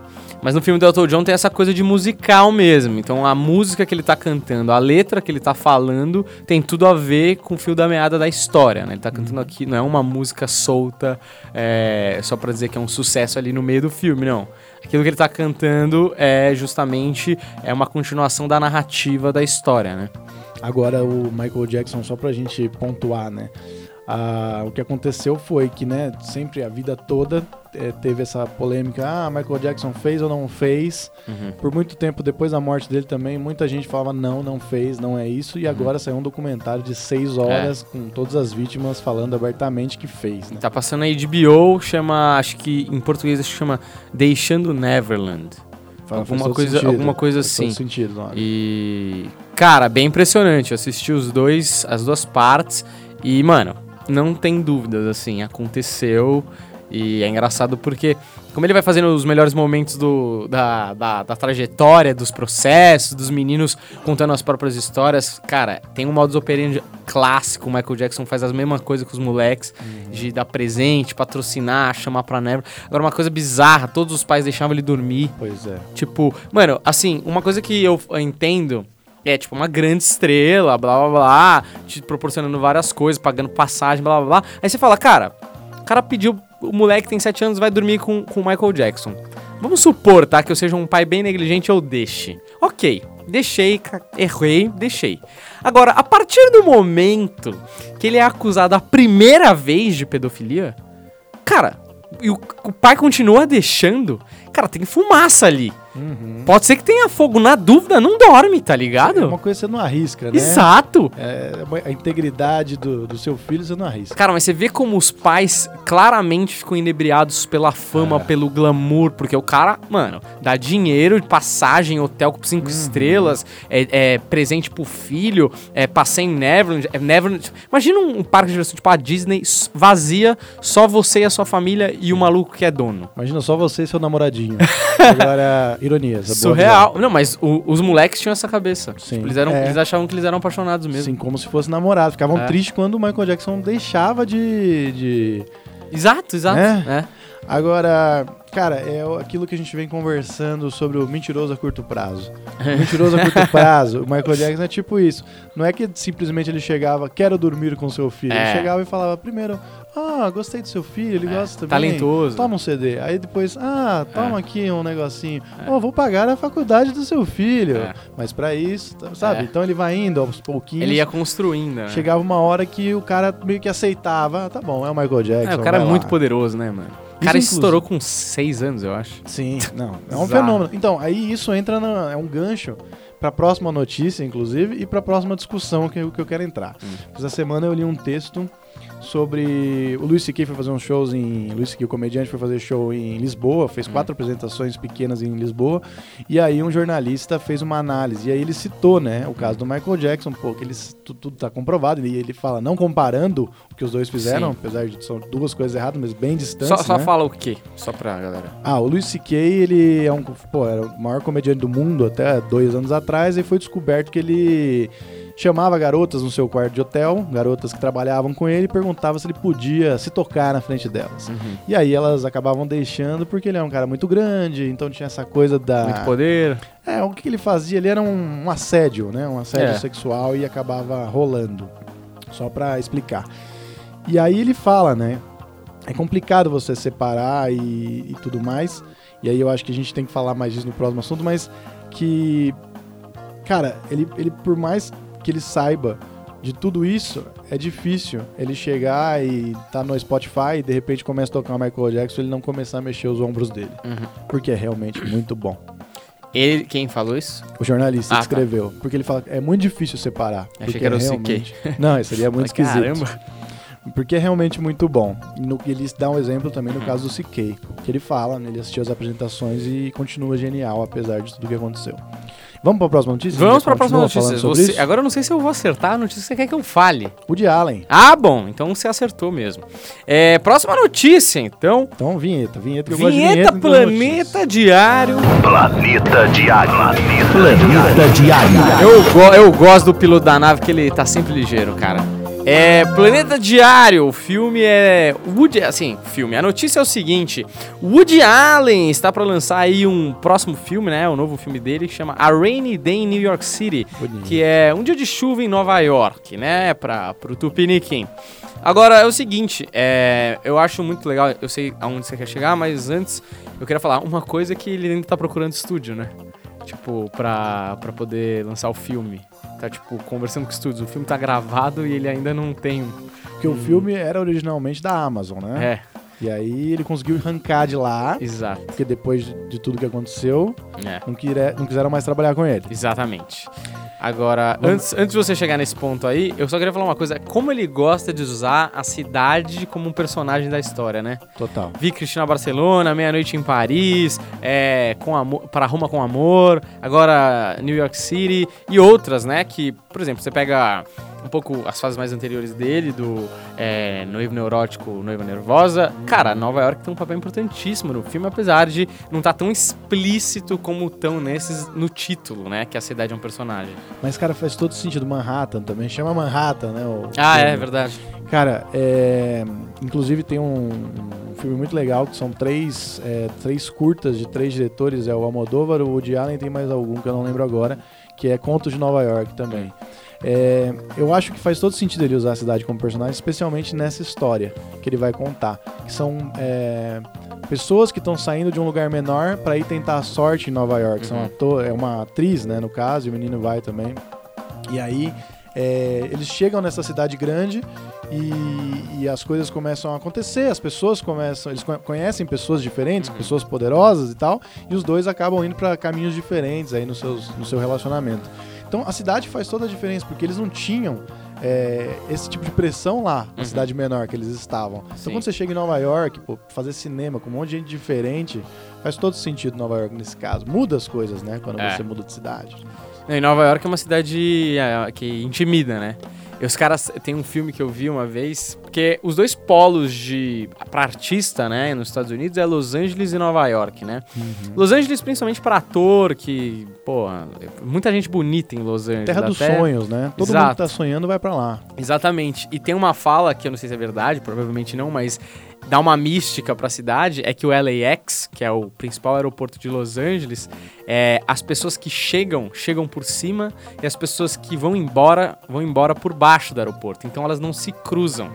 Mas no filme do Elton John tem essa coisa de musical mesmo. Então a música que ele tá cantando, a letra que ele tá falando, tem tudo a ver com o fio da meada da história, né? Ele tá cantando aqui, não é uma música solta, é, só pra dizer que é um sucesso ali no meio do filme, não. Aquilo que ele tá cantando é justamente é uma continuação da narrativa da história, né? Agora o Michael Jackson, só pra gente pontuar, né? Ah, o que aconteceu foi que, né, sempre a vida toda eh, teve essa polêmica, ah, Michael Jackson fez ou não fez. Uhum. Por muito tempo depois da morte dele também, muita gente falava não, não fez, não é isso. E agora saiu um documentário de seis horas com todas as vítimas falando abertamente que fez, né? Tá passando aí de HBO, chama, acho que em português acho que chama Deixando Neverland. Fala- alguma coisa- sentido, alguma coisa assim. sentido, é? E cara, bem impressionante. Eu assisti os dois, as duas partes e, mano, não tem dúvidas assim, aconteceu e é engraçado porque como ele vai fazendo os melhores momentos do, da, da, da trajetória, dos processos, dos meninos contando as próprias histórias, cara, tem um modus operandi clássico. O Michael Jackson faz as mesmas coisas com os moleques, de dar presente, patrocinar, chamar pra never. Agora, uma coisa bizarra, todos os pais deixavam ele dormir. Pois é. Tipo, mano, assim, uma coisa que eu entendo é, tipo, uma grande estrela, blá blá blá, te proporcionando várias coisas, pagando passagem, blá blá blá. Aí você fala, cara, o cara pediu, o moleque tem 7 anos, vai dormir com com o Michael Jackson. Vamos supor, tá, que eu seja um pai bem negligente, eu deixe. Ok, deixei, errei, deixei. Agora, a partir do momento que ele é acusado a primeira vez de pedofilia, cara, e o, o pai continua deixando, cara, tem fumaça ali. Pode ser que tenha fogo, na dúvida, não dorme, tá ligado? É uma coisa que você não arrisca, né? Exato. É, a integridade do, do seu filho você não arrisca. Cara, mas você vê como os pais claramente ficam inebriados pela fama, pelo glamour, porque o cara, mano, dá dinheiro, passagem, hotel com cinco estrelas, é, é presente pro filho, é passeio em Neverland, é Neverland. Imagina um, um parque de diversão tipo a Disney vazia, só você e a sua família e o maluco que é dono. Imagina só você e seu namoradinho. Agora, ironias. é boa Surreal. Não, mas o- os moleques tinham essa cabeça. Sim. Tipo, eles, eram, É. eles achavam que eles eram apaixonados mesmo. Assim como se fosse namorado. Ficavam É. tristes quando o Michael Jackson deixava de- de, Exato, exato. É? É. Agora, cara, é aquilo que a gente vem conversando sobre o mentiroso a curto prazo. O mentiroso a curto prazo, o Michael Jackson é tipo isso. Não é que simplesmente ele chegava, quero dormir com seu filho. É. Ele chegava e falava, primeiro, ah, gostei do seu filho, ele gosta também. talentoso. Toma um CD. Aí depois, ah, toma aqui um negocinho. Oh, vou pagar a faculdade do seu filho. É. Mas pra isso, sabe? É. Então ele vai indo aos pouquinhos. Ele ia construindo, né? Chegava uma hora que o cara meio que aceitava, ah, tá bom, é o Michael Jackson. É, o cara é muito lá. poderoso, né, mano? O cara inclusive- estourou com seis anos, eu acho. Sim, não, é um fenômeno. Então, aí isso entra na, é um gancho pra próxima notícia, inclusive, e pra próxima discussão que, eu- que eu quero entrar. Hum. Essa semana eu li um texto sobre o Luis C.K. foi fazer uns shows em Luis C.K. o comediante foi fazer show em Lisboa, Hum. fez quatro apresentações pequenas em Lisboa, e aí um jornalista fez uma análise, e aí ele citou, né, o caso do Michael Jackson, pô, que eles, tu- tudo tá comprovado, e ele fala, não comparando o que os dois fizeram, Sim. apesar de são duas coisas erradas, mas bem distantes, Só, só né? fala o quê? Só pra galera. Ah, o Luis C.K., ele é um, pô, era o maior comediante do mundo até dois anos atrás, e foi descoberto que ele chamava garotas no seu quarto de hotel, garotas que trabalhavam com ele, e perguntava se ele podia se tocar na frente delas. Uhum. E aí elas acabavam deixando porque ele é um cara muito grande, então tinha essa coisa da... Muito poder. É, o que ele fazia? Ele era um, um assédio, né? Um assédio É. sexual e acabava rolando. Só pra explicar. E aí ele fala, né? É complicado você separar e, e tudo mais. E aí eu acho que a gente tem que falar mais disso no próximo assunto, mas que. Cara, ele, ele por mais que ele saiba de tudo isso, é difícil ele chegar e tá no Spotify e de repente começa a tocar o Michael Jackson e ele não começar a mexer os ombros dele. Uhum. Porque é realmente muito bom. Ele, quem falou isso? O jornalista Ah, que escreveu. Porque ele fala que é muito difícil separar. Achei porque que era o realmente... Não, isso seria muito esquisito. Caramba. Porque é realmente muito bom. No, ele dá um exemplo também Uhum. no caso do CK. Que ele fala, né, ele assistiu as apresentações e continua genial, apesar de tudo que aconteceu. Vamos para a próxima notícia? Vamos A gente pra próxima notícia. Você- agora eu não sei se eu vou acertar a notícia que você quer que eu fale. Woody Allen. Ah, bom. Então você acertou mesmo. É, próxima notícia, então. Então, vinheta, vinheta. que eu gosto de Vinheta vinheta então, Planeta Diário. Planeta Diário. Planeta Planeta Diário. Eu, go- eu gosto do piloto da nave que ele tá sempre ligeiro, cara. É Planeta Diário, o filme é Woody, assim, filme. A notícia é o seguinte: Woody Allen está para lançar aí um próximo filme, né? O novo filme dele que chama A Rainy Day in New York City, Bonito. que é um dia de chuva em Nova York, né? Para pro Tupiniquim. Agora é o seguinte, é, eu acho muito legal, eu sei aonde você quer chegar, mas antes eu queria falar uma coisa que ele ainda tá procurando estúdio, né? Tipo, pra, pra poder lançar o filme. Tá, tipo, conversando com estúdios. O filme tá gravado e ele ainda não tem. um- Porque o filme era originalmente da Amazon, né? É, E aí ele conseguiu arrancar de lá, exato. porque depois de, de tudo que aconteceu, É. não, quire- não quiseram mais trabalhar com ele. Exatamente. Agora, antes, antes de você chegar nesse ponto aí, eu só queria falar uma coisa. Como ele gosta de usar a cidade como um personagem da história, né? Total. Vi Cristina Barcelona, Meia-Noite em Paris, é, com amor, Para Roma com Amor, agora New York City e outras, né? Que, por exemplo, você pega um pouco as fases mais anteriores dele, do é, Noivo Neurótico, Noiva Nervosa. Cara, Nova York tem um papel importantíssimo no filme, apesar de não estar tão explícito como tão nesses no título, né? Que a cidade é um personagem. Mas, cara, faz todo sentido. Manhattan também. Chama Manhattan, né? o Ah, é verdade. Cara, é... inclusive tem um, um filme muito legal que são três, é, três curtas de três diretores. É o Almodóvar, o Woody Allen tem mais algum que eu não lembro agora, que é Contos de Nova York também. É, eu acho que faz todo sentido ele usar a cidade como personagem, especialmente nessa história que ele vai contar. Que são é, pessoas que estão saindo de um lugar menor para ir tentar a sorte em Nova York. São Uhum. ator, é uma atriz, né, no caso, e o menino vai também. E aí é, eles chegam nessa cidade grande e, e as coisas começam a acontecer, as pessoas começam, eles co- conhecem pessoas diferentes, Uhum. pessoas poderosas e tal, e os dois acabam indo para caminhos diferentes aí no, seus, no seu relacionamento. Então a cidade faz toda a diferença, porque eles não tinham é, esse tipo de pressão lá na Uhum. cidade menor que eles estavam. Então Sim. quando você chega em Nova York, pô, fazer cinema com um monte de gente diferente, faz todo sentido Nova York nesse caso. Muda as coisas, né, quando É. você muda de cidade. E Nova York é uma cidade é, que intimida, né? E os caras. Tem um filme que eu vi uma vez, porque os dois polos de. pra artista, né, nos Estados Unidos é Los Angeles e Nova York, né? Los Angeles, principalmente para ator, que, pô, muita gente bonita em Los Angeles. Terra dos até- sonhos, né? Todo mundo Exato. que tá sonhando vai pra lá. Exatamente. E tem uma fala que eu não sei se é verdade, provavelmente não, mas dá uma mística pra cidade, é que o LAX, que é o principal aeroporto de Los Angeles, é, as pessoas que chegam, chegam por cima e as pessoas que vão embora, vão embora por baixo do aeroporto. Então elas não se cruzam.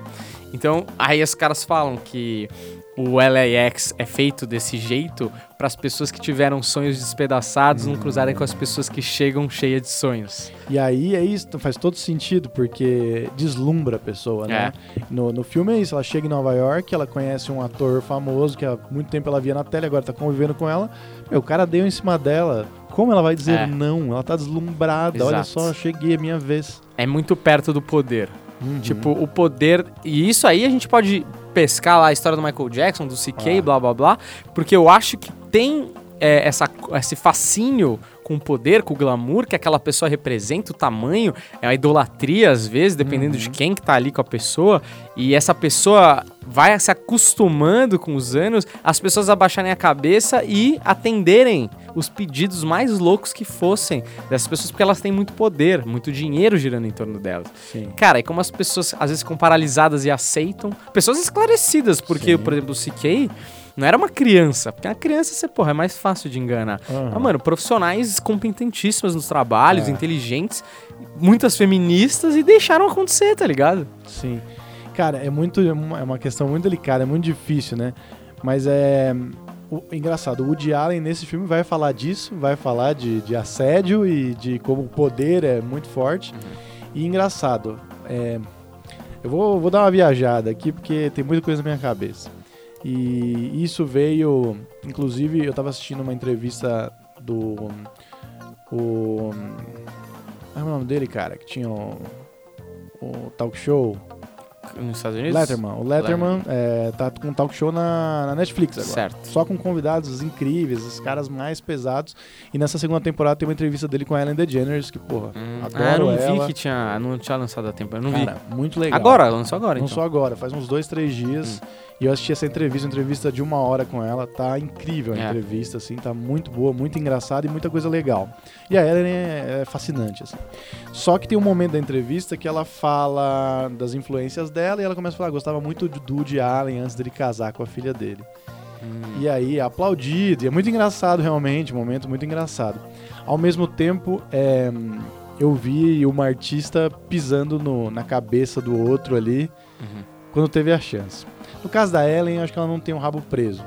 Então, aí os caras falam que o LAX é feito desse jeito para as pessoas que tiveram sonhos despedaçados não cruzarem com as pessoas que chegam cheias de sonhos. E aí é isso, faz todo sentido, porque deslumbra a pessoa, né? No, no filme é isso, ela chega em Nova York, ela conhece um ator famoso que há muito tempo ela via na tela, agora tá convivendo com ela. Meu, o cara deu em cima dela. Como ela vai dizer É. não? Ela tá deslumbrada. Olha Exato. só, cheguei, é minha vez. É muito perto do poder. Uhum. Tipo, o poder. E isso aí a gente pode pescar lá a história do Michael Jackson, do CK, Ah. blá blá blá. Porque eu acho que tem é, essa, esse fascínio com o poder, com o glamour que aquela pessoa representa, o tamanho, é a idolatria às vezes, dependendo de quem que tá ali com a pessoa. E essa pessoa vai se acostumando com os anos, as pessoas abaixarem a cabeça e atenderem os pedidos mais loucos que fossem dessas pessoas, porque elas têm muito poder, muito dinheiro girando em torno delas. Sim. Cara, e como as pessoas às vezes ficam paralisadas e aceitam. Pessoas esclarecidas, porque, Sim. por exemplo, o CK não era uma criança. Porque a criança, você, porra, é mais fácil de enganar. Aham. Ah, mano, profissionais competentíssimos nos trabalhos, É. inteligentes, muitas feministas e deixaram acontecer, tá ligado? Sim. Cara, é muito é uma é uma questão muito delicada, é muito difícil, né? Mas é o, engraçado, o Woody Allen nesse filme vai falar disso, vai falar de, de assédio e de como o poder é muito forte. E engraçado, é, eu vou, vou dar uma viajada aqui porque tem muita coisa na minha cabeça. E isso veio, inclusive, eu tava assistindo uma entrevista do o é o nome dele, cara, que tinha o, o talk show Nos Estados Unidos? Letterman. O Letterman é, tá com um talk show na, na Netflix agora. Certo. Só com convidados incríveis, os caras mais pesados. E nessa segunda temporada tem uma entrevista dele com a Ellen DeGeneres, que, porra, Hum, adoro ah, eu não ela. vi que tinha, não tinha lançado a temporada, eu não Cara, muito vi. legal. Agora, lançou agora, então. só agora, faz uns dois, três dias. E eu assisti essa entrevista, uma entrevista de uma hora com ela. Tá incrível a É. entrevista, assim, tá muito boa, muito engraçada e muita coisa legal. E a Ellen é, é fascinante, assim. Só que tem um momento da entrevista que ela fala das influências dela e ela começa a falar, "Ah, gostava muito do Woody Allen antes dele casar com a filha dele. Hum. E aí, aplaudido. E é muito engraçado, realmente, um momento muito engraçado. Ao mesmo tempo, é, eu vi uma artista pisando no- na cabeça do outro ali Uhum. quando teve a chance. No caso da Ellen, acho que ela não tem um rabo preso.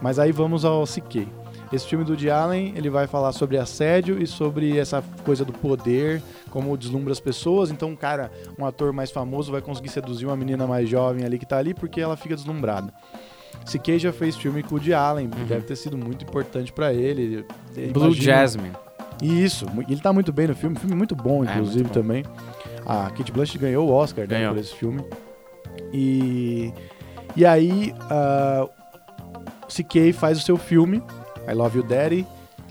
Mas aí vamos ao CK. Esse filme do Woody Allen, ele vai falar sobre assédio e sobre essa coisa do poder, como deslumbra as pessoas. Então, um cara, um ator mais famoso vai conseguir seduzir uma menina mais jovem ali que tá ali porque ela fica deslumbrada. C.K. já fez filme com o Woody Allen, deve ter sido muito importante pra ele. Eu Uhum. Blue imagino- Jasmine. Isso, ele tá muito bem no filme, filme muito bom, É, inclusive, muito bom. também. A Kate Blanchett ganhou o Oscar né, Ganhou. por esse filme. E, e aí, ah, o C.K. faz o seu filme, I Love You Daddy,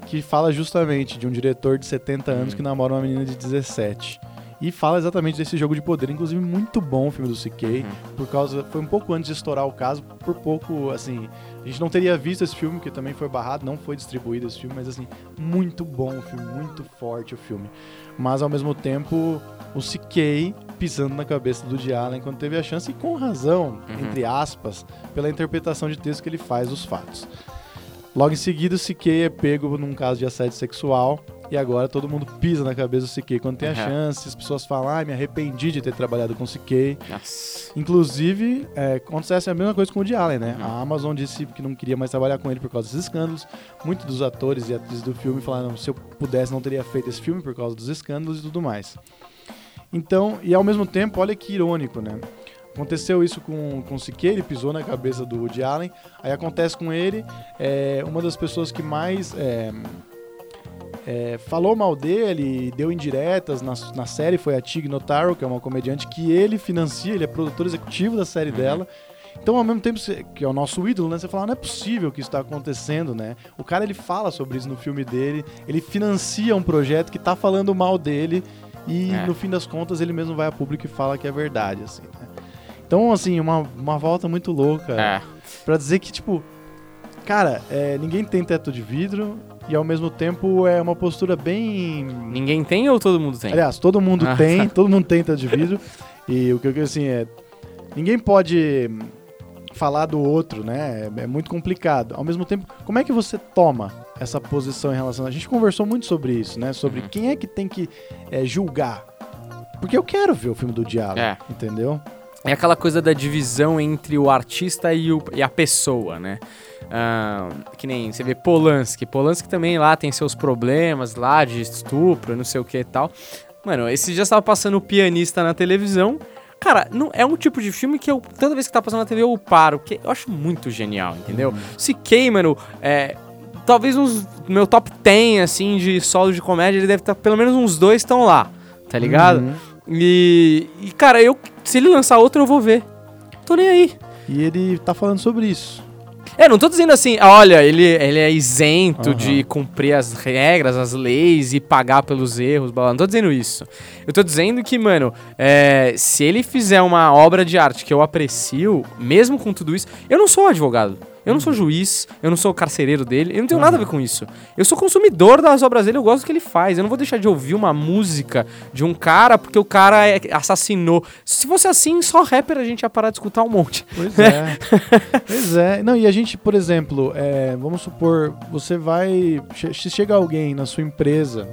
que fala justamente de um diretor de 70 anos que namora uma menina de 17. E fala exatamente desse jogo de poder, inclusive muito bom o filme do C.K. Uhum. por causa foi um pouco antes de estourar o caso, por pouco assim, a gente não teria visto esse filme que também foi barrado, não foi distribuído esse filme, mas assim, muito bom o filme, muito forte o filme. Mas ao mesmo tempo, o C.K. pisando na cabeça do Allen quando teve a chance e com razão, Uhum. entre aspas, pela interpretação de texto que ele faz dos fatos. Logo em seguida, o C.K. é pego num caso de assédio sexual e agora todo mundo pisa na cabeça do C.K. quando tem a Uhum. chance, as pessoas falam, ai, me arrependi de ter trabalhado com o. Nossa. Inclusive, é, acontece a mesma coisa com o Woody Allen, né? Uhum. A Amazon disse que não queria mais trabalhar com ele por causa desses escândalos. Muitos dos atores e atrizes do filme falaram se eu pudesse não teria feito esse filme por causa dos escândalos e tudo mais. Então, e ao mesmo tempo, olha que irônico, né? Aconteceu isso com, com o C.K., ele pisou na cabeça do Woody Allen. Aí acontece com ele, é, uma das pessoas que mais é, é, falou mal dele, deu indiretas na, na série foi a Tig Notaro, que é uma comediante que ele financia, ele é produtor executivo da série dela. Então, ao mesmo tempo, que é o nosso ídolo, né? Você fala, não é possível que isso está acontecendo, né? O cara, ele fala sobre isso no filme dele, ele financia um projeto que tá falando mal dele e, É. no fim das contas, ele mesmo vai a público e fala que é verdade, assim, né? Então, assim, uma, uma volta muito louca É. Pra dizer que, tipo, cara, é, ninguém tem teto de vidro e, ao mesmo tempo, é uma postura bem... Ninguém tem ou todo mundo tem? Aliás, todo mundo Ah. tem, todo mundo teto de vidro. e o que eu quero assim é. Ninguém pode falar do outro, né? É, é muito complicado. Ao mesmo tempo, como é que você toma essa posição em relação. A gente conversou muito sobre isso, né? Sobre Uhum. quem é que tem que é, julgar. Porque eu quero ver o filme do diabo, É. entendeu? É aquela coisa da divisão entre o artista e, o- e a pessoa, né? Ah, que nem você vê Polanski. Polanski também lá tem seus problemas lá de estupro, não sei o que e tal. Mano, esse já estava passando o pianista na televisão. Cara, não, é um tipo de filme que eu, toda vez que tá passando na TV, eu paro, porque eu acho muito genial, entendeu? Se queima, mano, é, talvez uns, no meu top 10, assim, de solo de comédia, ele deve estar, pelo menos uns dois estão lá, tá ligado? Uhum. E, e, cara, eu se ele lançar outro, eu vou ver. Tô nem aí. E ele tá falando sobre isso. É, não tô dizendo assim, olha, ele, ele é isento Aham. de cumprir as regras, as leis e pagar pelos erros, blá, blá. não tô dizendo isso. Eu tô dizendo que, mano, é, se ele fizer uma obra de arte que eu aprecio, mesmo com tudo isso, eu não sou advogado. Eu não sou juiz, eu não sou carcereiro dele, eu não tenho nada a ver com isso. Eu sou consumidor das obras dele, eu gosto do que ele faz. Eu não vou deixar de ouvir uma música de um cara porque o cara é- assassinou. Se fosse assim, só rapper a gente ia parar de escutar um monte. Pois é. pois é. Não, e a gente, por exemplo, é, vamos supor, você vai. Se chega alguém na sua empresa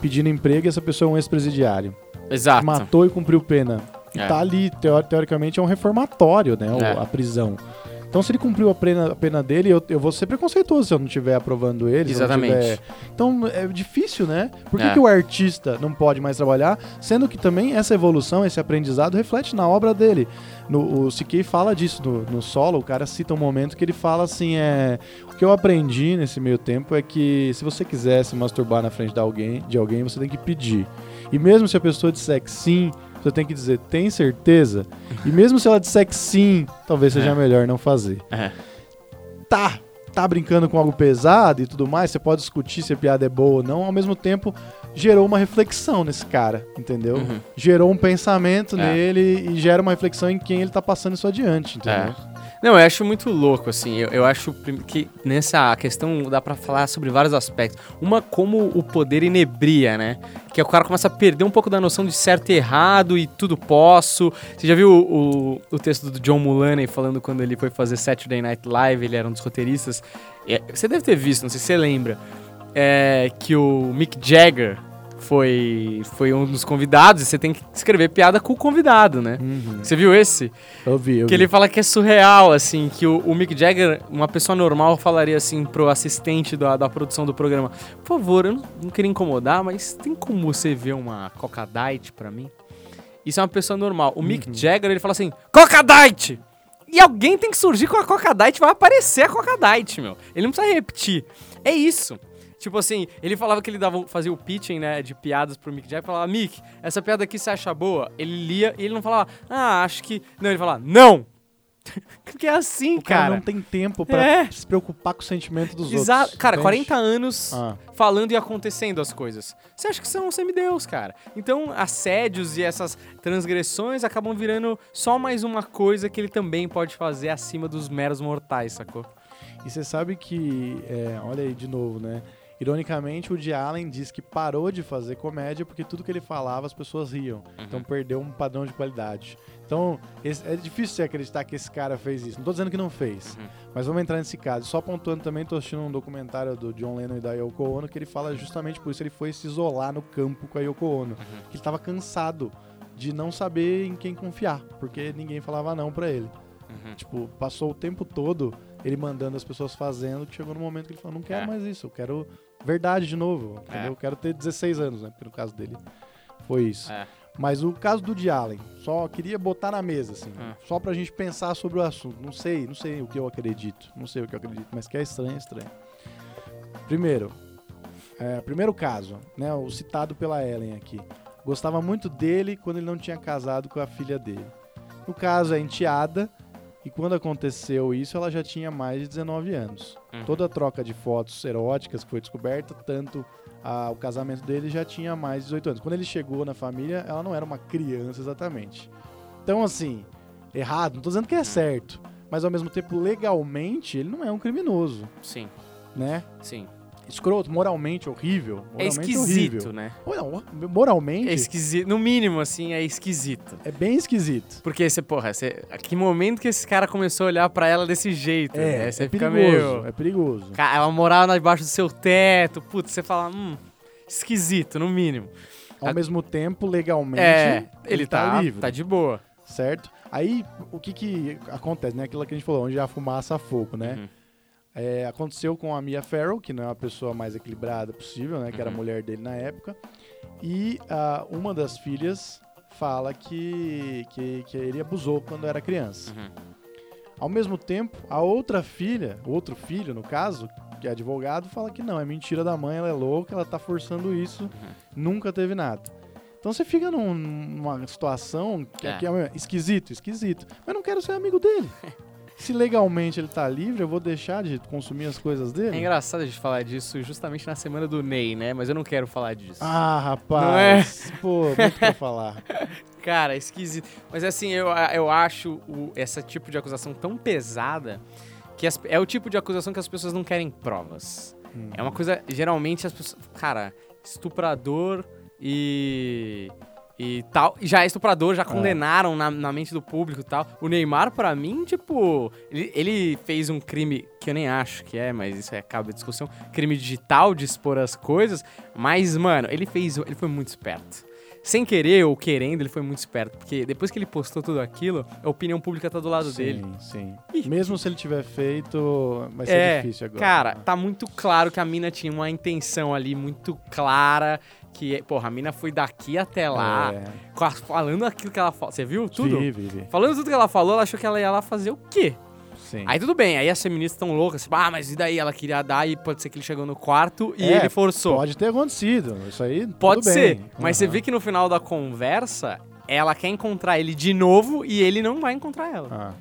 pedindo emprego e essa pessoa é um ex-presidiário. Exato. Matou e cumpriu pena. E É. tá ali, teo- teoricamente, é um reformatório, né? É. A prisão. Então, se ele cumpriu a pena, a pena dele, eu, eu vou ser preconceituoso se eu não estiver aprovando ele. Exatamente. tiver- Então, é difícil, né? Por que, É. que o artista não pode mais trabalhar, sendo que também essa evolução, esse aprendizado reflete na obra dele? No, o C.K. fala disso no, no solo, o cara cita um momento que ele fala assim, é... O que eu aprendi nesse meio tempo é que se você quiser se masturbar na frente de alguém, de alguém você tem que pedir. E mesmo se a pessoa disser que sim, você tem que dizer, tem certeza? E mesmo se ela disser que sim, talvez seja É. melhor não fazer. É. Tá, tá brincando com algo pesado e tudo mais, você pode discutir se a piada é boa ou não, ao mesmo tempo gerou uma reflexão nesse cara, entendeu? Uhum. Gerou um pensamento É. nele e gera uma reflexão em quem ele tá passando isso adiante, entendeu? Não, eu acho muito louco, assim. Eu, eu acho que nessa questão dá pra falar sobre vários aspectos. Uma, como o poder inebria, né? Que o cara começa a perder um pouco da noção de certo e errado e tudo posso. Você já viu o, o, o texto do John Mulaney falando quando ele foi fazer Saturday Night Live? Ele era um dos roteiristas. É, você deve ter visto, não sei se você lembra. É, que o Mick Jagger foi, foi um dos convidados, e você tem que escrever piada com o convidado, né? Você viu esse? Eu vi, eu Que vi. ele fala que é surreal, assim, que o, o Mick Jagger, uma pessoa normal, falaria assim pro assistente da, da produção do programa: Por favor, eu não, não queria incomodar, mas tem como você ver uma Coca Diet pra mim? Isso é uma pessoa normal. O Mick Jagger, ele fala assim: Coca Diet! E alguém tem que surgir com a Coca Diet, vai aparecer a Coca Diet, meu. Ele não precisa repetir. É isso. Tipo assim, ele falava que ele dava, fazia o pitching, né, de piadas pro Mick Jagger, falava, Mick, essa piada aqui você acha boa? Ele lia e ele não falava, ah, acho que... Não, ele falava, não! Porque é assim, O cara, cara. não tem tempo pra É. se preocupar com o sentimento dos Exato. outros. Cara, entende? 40 anos Ah. falando e acontecendo as coisas. Você acha que um semideus, cara. Então, assédios e essas transgressões acabam virando só mais uma coisa que ele também pode fazer acima dos meros mortais, sacou? E você sabe que, é, olha aí de novo, né? Ironicamente, o Woody Allen diz que parou de fazer comédia porque tudo que ele falava as pessoas riam. Então perdeu um padrão de qualidade. Então, esse- é difícil você acreditar que esse cara fez isso. Não tô dizendo que não fez, mas vamos entrar nesse caso. Só pontuando também, tô assistindo um documentário do John Lennon e da Yoko Ono que ele fala justamente por isso. Ele foi se isolar no campo com a Yoko Ono. Que ele tava cansado de não saber em quem confiar, porque ninguém falava não pra ele. Tipo, passou o tempo todo ele mandando as pessoas fazendo, que chegou no momento que ele falou, não quero É. mais isso, eu quero verdade de novo? É. Eu quero ter 16 anos, né? Porque no caso dele foi isso. É. Mas o caso do Allen, só queria botar na mesa, assim, Hum. só pra gente pensar sobre o assunto. Não sei, não sei o que eu acredito, não sei o que eu acredito, mas que é estranho, é estranho. Primeiro, é, primeiro caso, né, o citado pela Ellen aqui. Gostava muito dele quando ele não tinha casado com a filha dele. No caso, é enteada, e quando aconteceu isso, ela já tinha mais de 19 anos. Uhum. Toda a troca de fotos eróticas que foi descoberta, tanto a- o casamento dele já tinha mais de 18 anos. Quando ele chegou na família, ela não era uma criança exatamente. Então, assim, errado, não tô dizendo que Uhum. é certo, mas ao mesmo tempo, legalmente, ele não é um criminoso, Sim, né? sim. Escroto, moralmente horrível. É Moralmente esquisito, horrível. né? Não, moralmente, É esquisito. No mínimo, assim, é esquisito. é bem esquisito. Porque você, porra, você, a que momento que esse cara começou a olhar pra ela desse jeito? É, né? Você é fica perigoso, meio. é perigoso. Ela morava debaixo do seu teto. Putz, você fala, hum, esquisito, no mínimo. Ao a- mesmo tempo, legalmente, É, ele, tá, livre. tá de boa. certo? Aí, o que que acontece, né? Aquilo que a gente falou, onde há fumaça, há fogo, né? Uhum. É, aconteceu com a Mia Farrow, que não é a pessoa mais equilibrada possível, né? Que era a Uhum. mulher dele na época. E ah, uma das filhas fala que, que, que ele abusou quando era criança. Uhum. Ao mesmo tempo, a outra filha, outro filho no caso, que é advogado, fala que não, é mentira da mãe, ela é louca, ela tá forçando isso, Uhum. nunca teve nada. Então você fica num- numa situação que É. é. que é esquisito, esquisito. Mas não quero ser amigo dele. Se legalmente ele tá livre, eu vou deixar de consumir as coisas É dele? engraçado a gente falar disso justamente na semana do Ney, né? Mas eu não quero falar disso. Ah, rapaz. Não é? Pô, muito pra falar. Cara, é esquisito. Mas assim, eu, eu acho o, esse tipo de acusação tão pesada que as- é o tipo de acusação que as pessoas não querem provas. Hum. É uma coisa, geralmente as pessoas. Cara, estuprador e. E tal. e Já é estuprador, já condenaram na, na mente do público e tal. O Neymar, pra mim, tipo. Ele, ele fez um crime que eu nem acho que é, mas isso é cabo de discussão. Crime digital de expor as coisas. Mas, mano, ele fez. Ele foi muito esperto. Sem querer ou querendo, ele foi muito esperto. Porque depois que ele postou tudo aquilo, a opinião pública tá do lado dele. Sim, sim. Mesmo se ele tiver feito, vai ser É, difícil agora. Cara, tá muito claro que a mina tinha uma intenção ali muito clara. Que, porra, a mina foi daqui até lá, É. falando aquilo que ela falou. Você viu tudo? Vi, vi, vi. Falando tudo que ela falou, ela achou que ela ia lá fazer o quê? Sim. Aí tudo bem, aí as feministas tão loucas, tipo, ah, mas e daí? Ela queria dar e pode ser que ele chegou no quarto e É, ele forçou. Pode ter acontecido. Isso aí. Pode ser, bem. mas você Aham. vê que no final da conversa, ela quer encontrar ele de novo e ele não vai encontrar ela. Ah,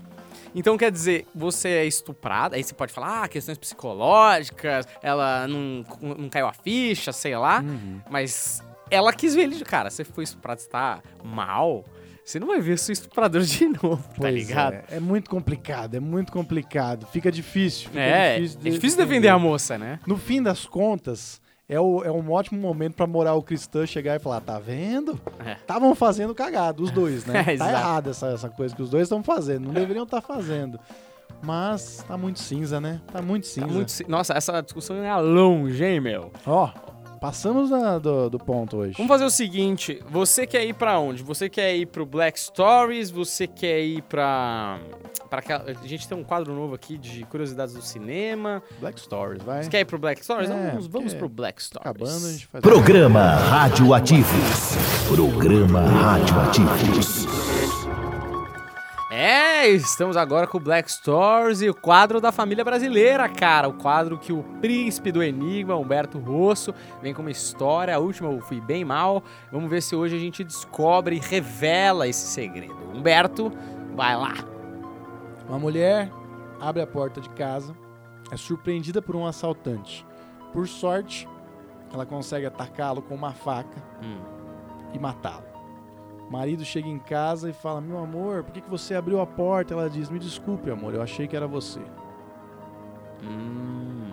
Então quer dizer, você é estuprada, aí você pode falar, ah, questões psicológicas, ela não, não caiu a ficha, sei lá, uhum. mas ela quis ver ele de cara. Você foi estuprado, você tá mal, você não vai ver seu estuprador de novo, tá Pois ligado? É, é muito complicado, é muito complicado. Fica difícil. Fica É, difícil é difícil defender a moça, né? No fim das contas, é, o- é um ótimo momento pra moral cristã chegar e falar: tá vendo? É. Estavam fazendo cagado, os dois, né? É, tá errado essa, essa coisa que os dois estão fazendo. Não deveriam estar fazendo. Mas tá muito cinza, né? Tá muito cinza. Tá muito Nossa, essa discussão é longe, hein, meu? Ó, Passamos da- do, do ponto hoje. Vamos fazer o seguinte, você quer ir pra onde? Você quer ir pro Black Stories? Você quer ir pra... pra a gente tem um quadro novo aqui de curiosidades do cinema. Black Stories, vai. Você quer ir pro Black Stories? É, vamos vamos pro Black Stories. Acabando, a gente faz. Programa Radioativos. Programa Radioativos. É, estamos agora com o Black Stories e o quadro da família brasileira, cara. O quadro que o príncipe do Enigma, Humberto Rosso, vem com uma história. A última eu fui bem mal. Vamos ver se hoje a gente descobre e revela esse segredo. Humberto, vai lá. Uma mulher abre a porta de casa, é surpreendida por um assaltante. Por sorte, ela consegue atacá-lo com uma faca Hum. e matá-lo. Marido chega em casa e fala: Meu amor, por que, que você abriu a porta? Ela diz: Me desculpe, amor, eu achei que era você. Hum.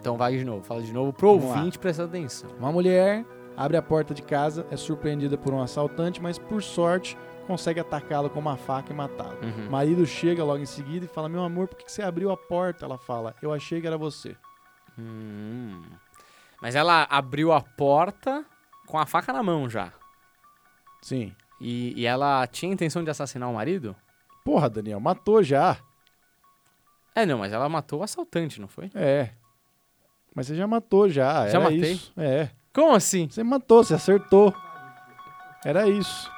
Então vai de novo, fala de novo pro Vamos lá. ouvinte prestando atenção. Uma mulher abre a porta de casa, é surpreendida por um assaltante, mas por sorte consegue atacá-lo com uma faca e matá-lo. Uhum. O marido chega logo em seguida e fala: Meu amor, por que, que você abriu a porta? Ela fala: Eu achei que era você. Hum. Mas ela abriu a porta com a faca na mão já. Sim. E, e ela tinha intenção de assassinar o marido? Porra, Daniel, matou já. É, não, mas ela matou o assaltante, não foi? É. Mas você já matou já. Já era matei? Isso. É. Como assim? Você matou, você acertou. Era isso.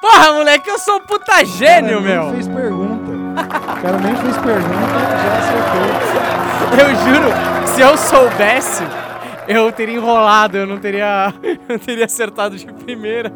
Porra, moleque, eu sou um puta gênio, meu! Nem fez pergunta. O cara nem fez pergunta, já acertou. Eu juro, se eu soubesse, eu teria enrolado, eu não teria, eu teria acertado de primeira.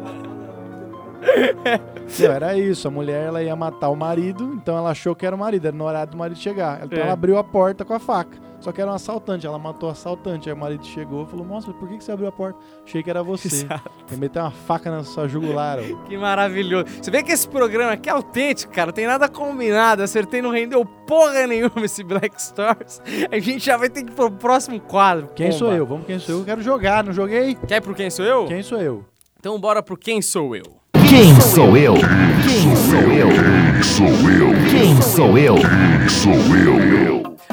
Meu, era isso. A mulher ela ia matar o marido, então ela achou que era o marido. Era no horário do marido chegar. Então É. ela abriu a porta com a faca. Só que era um assaltante. Ela matou o assaltante. Aí o marido chegou e falou: Nossa, por que, você abriu a porta? Achei que era você. Exato. Ele meteu uma faca na sua jugular. ó. Que maravilhoso. Você vê que esse programa aqui é autêntico, cara. Não tem nada combinado. Acertei, não rendeu porra nenhuma esse Black Stars. A gente já vai ter que ir pro próximo quadro. Quem Pomba. sou eu? Vamos, quem sou eu? Eu quero jogar, não joguei? Quer pro Quem Sou Eu? Quem sou eu? Então bora pro Quem Sou Eu. Quem sou eu? Quem sou eu? Quem sou eu?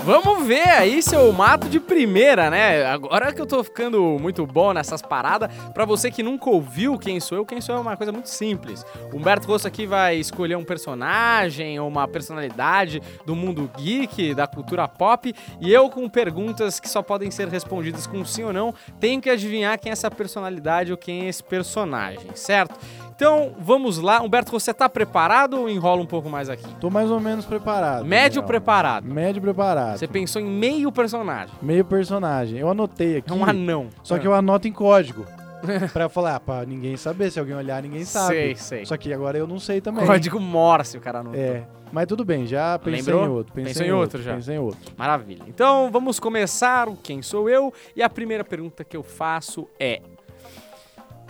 Vamos ver aí se eu mato de primeira, né? Agora que eu tô ficando muito bom nessas paradas, pra você que nunca ouviu Quem Sou Eu, Quem Sou Eu é uma coisa muito simples. O Humberto Rosso aqui vai escolher um personagem ou uma personalidade do mundo geek, da cultura pop, e eu com perguntas que só podem ser respondidas com sim ou não, tenho que adivinhar quem é essa personalidade ou quem é esse personagem, certo? Então, vamos lá. Humberto, você tá preparado ou enrola um pouco mais aqui? Tô mais ou menos preparado. Médio preparado. Médio preparado. Você pensou em meio personagem. Meio personagem. Eu anotei aqui. É um anão. Só que eu anoto em código. pra falar, ah, pra ninguém saber. Se alguém olhar, ninguém sabe. Sei, sei. Só que agora eu não sei também. Código Morse, o cara não. É. Mas tudo bem, já pensei Lembrou? em outro. Pensei Pensou em outro já? Pensei em outro. Maravilha. Então vamos começar o Quem Sou Eu. E a primeira pergunta que eu faço é: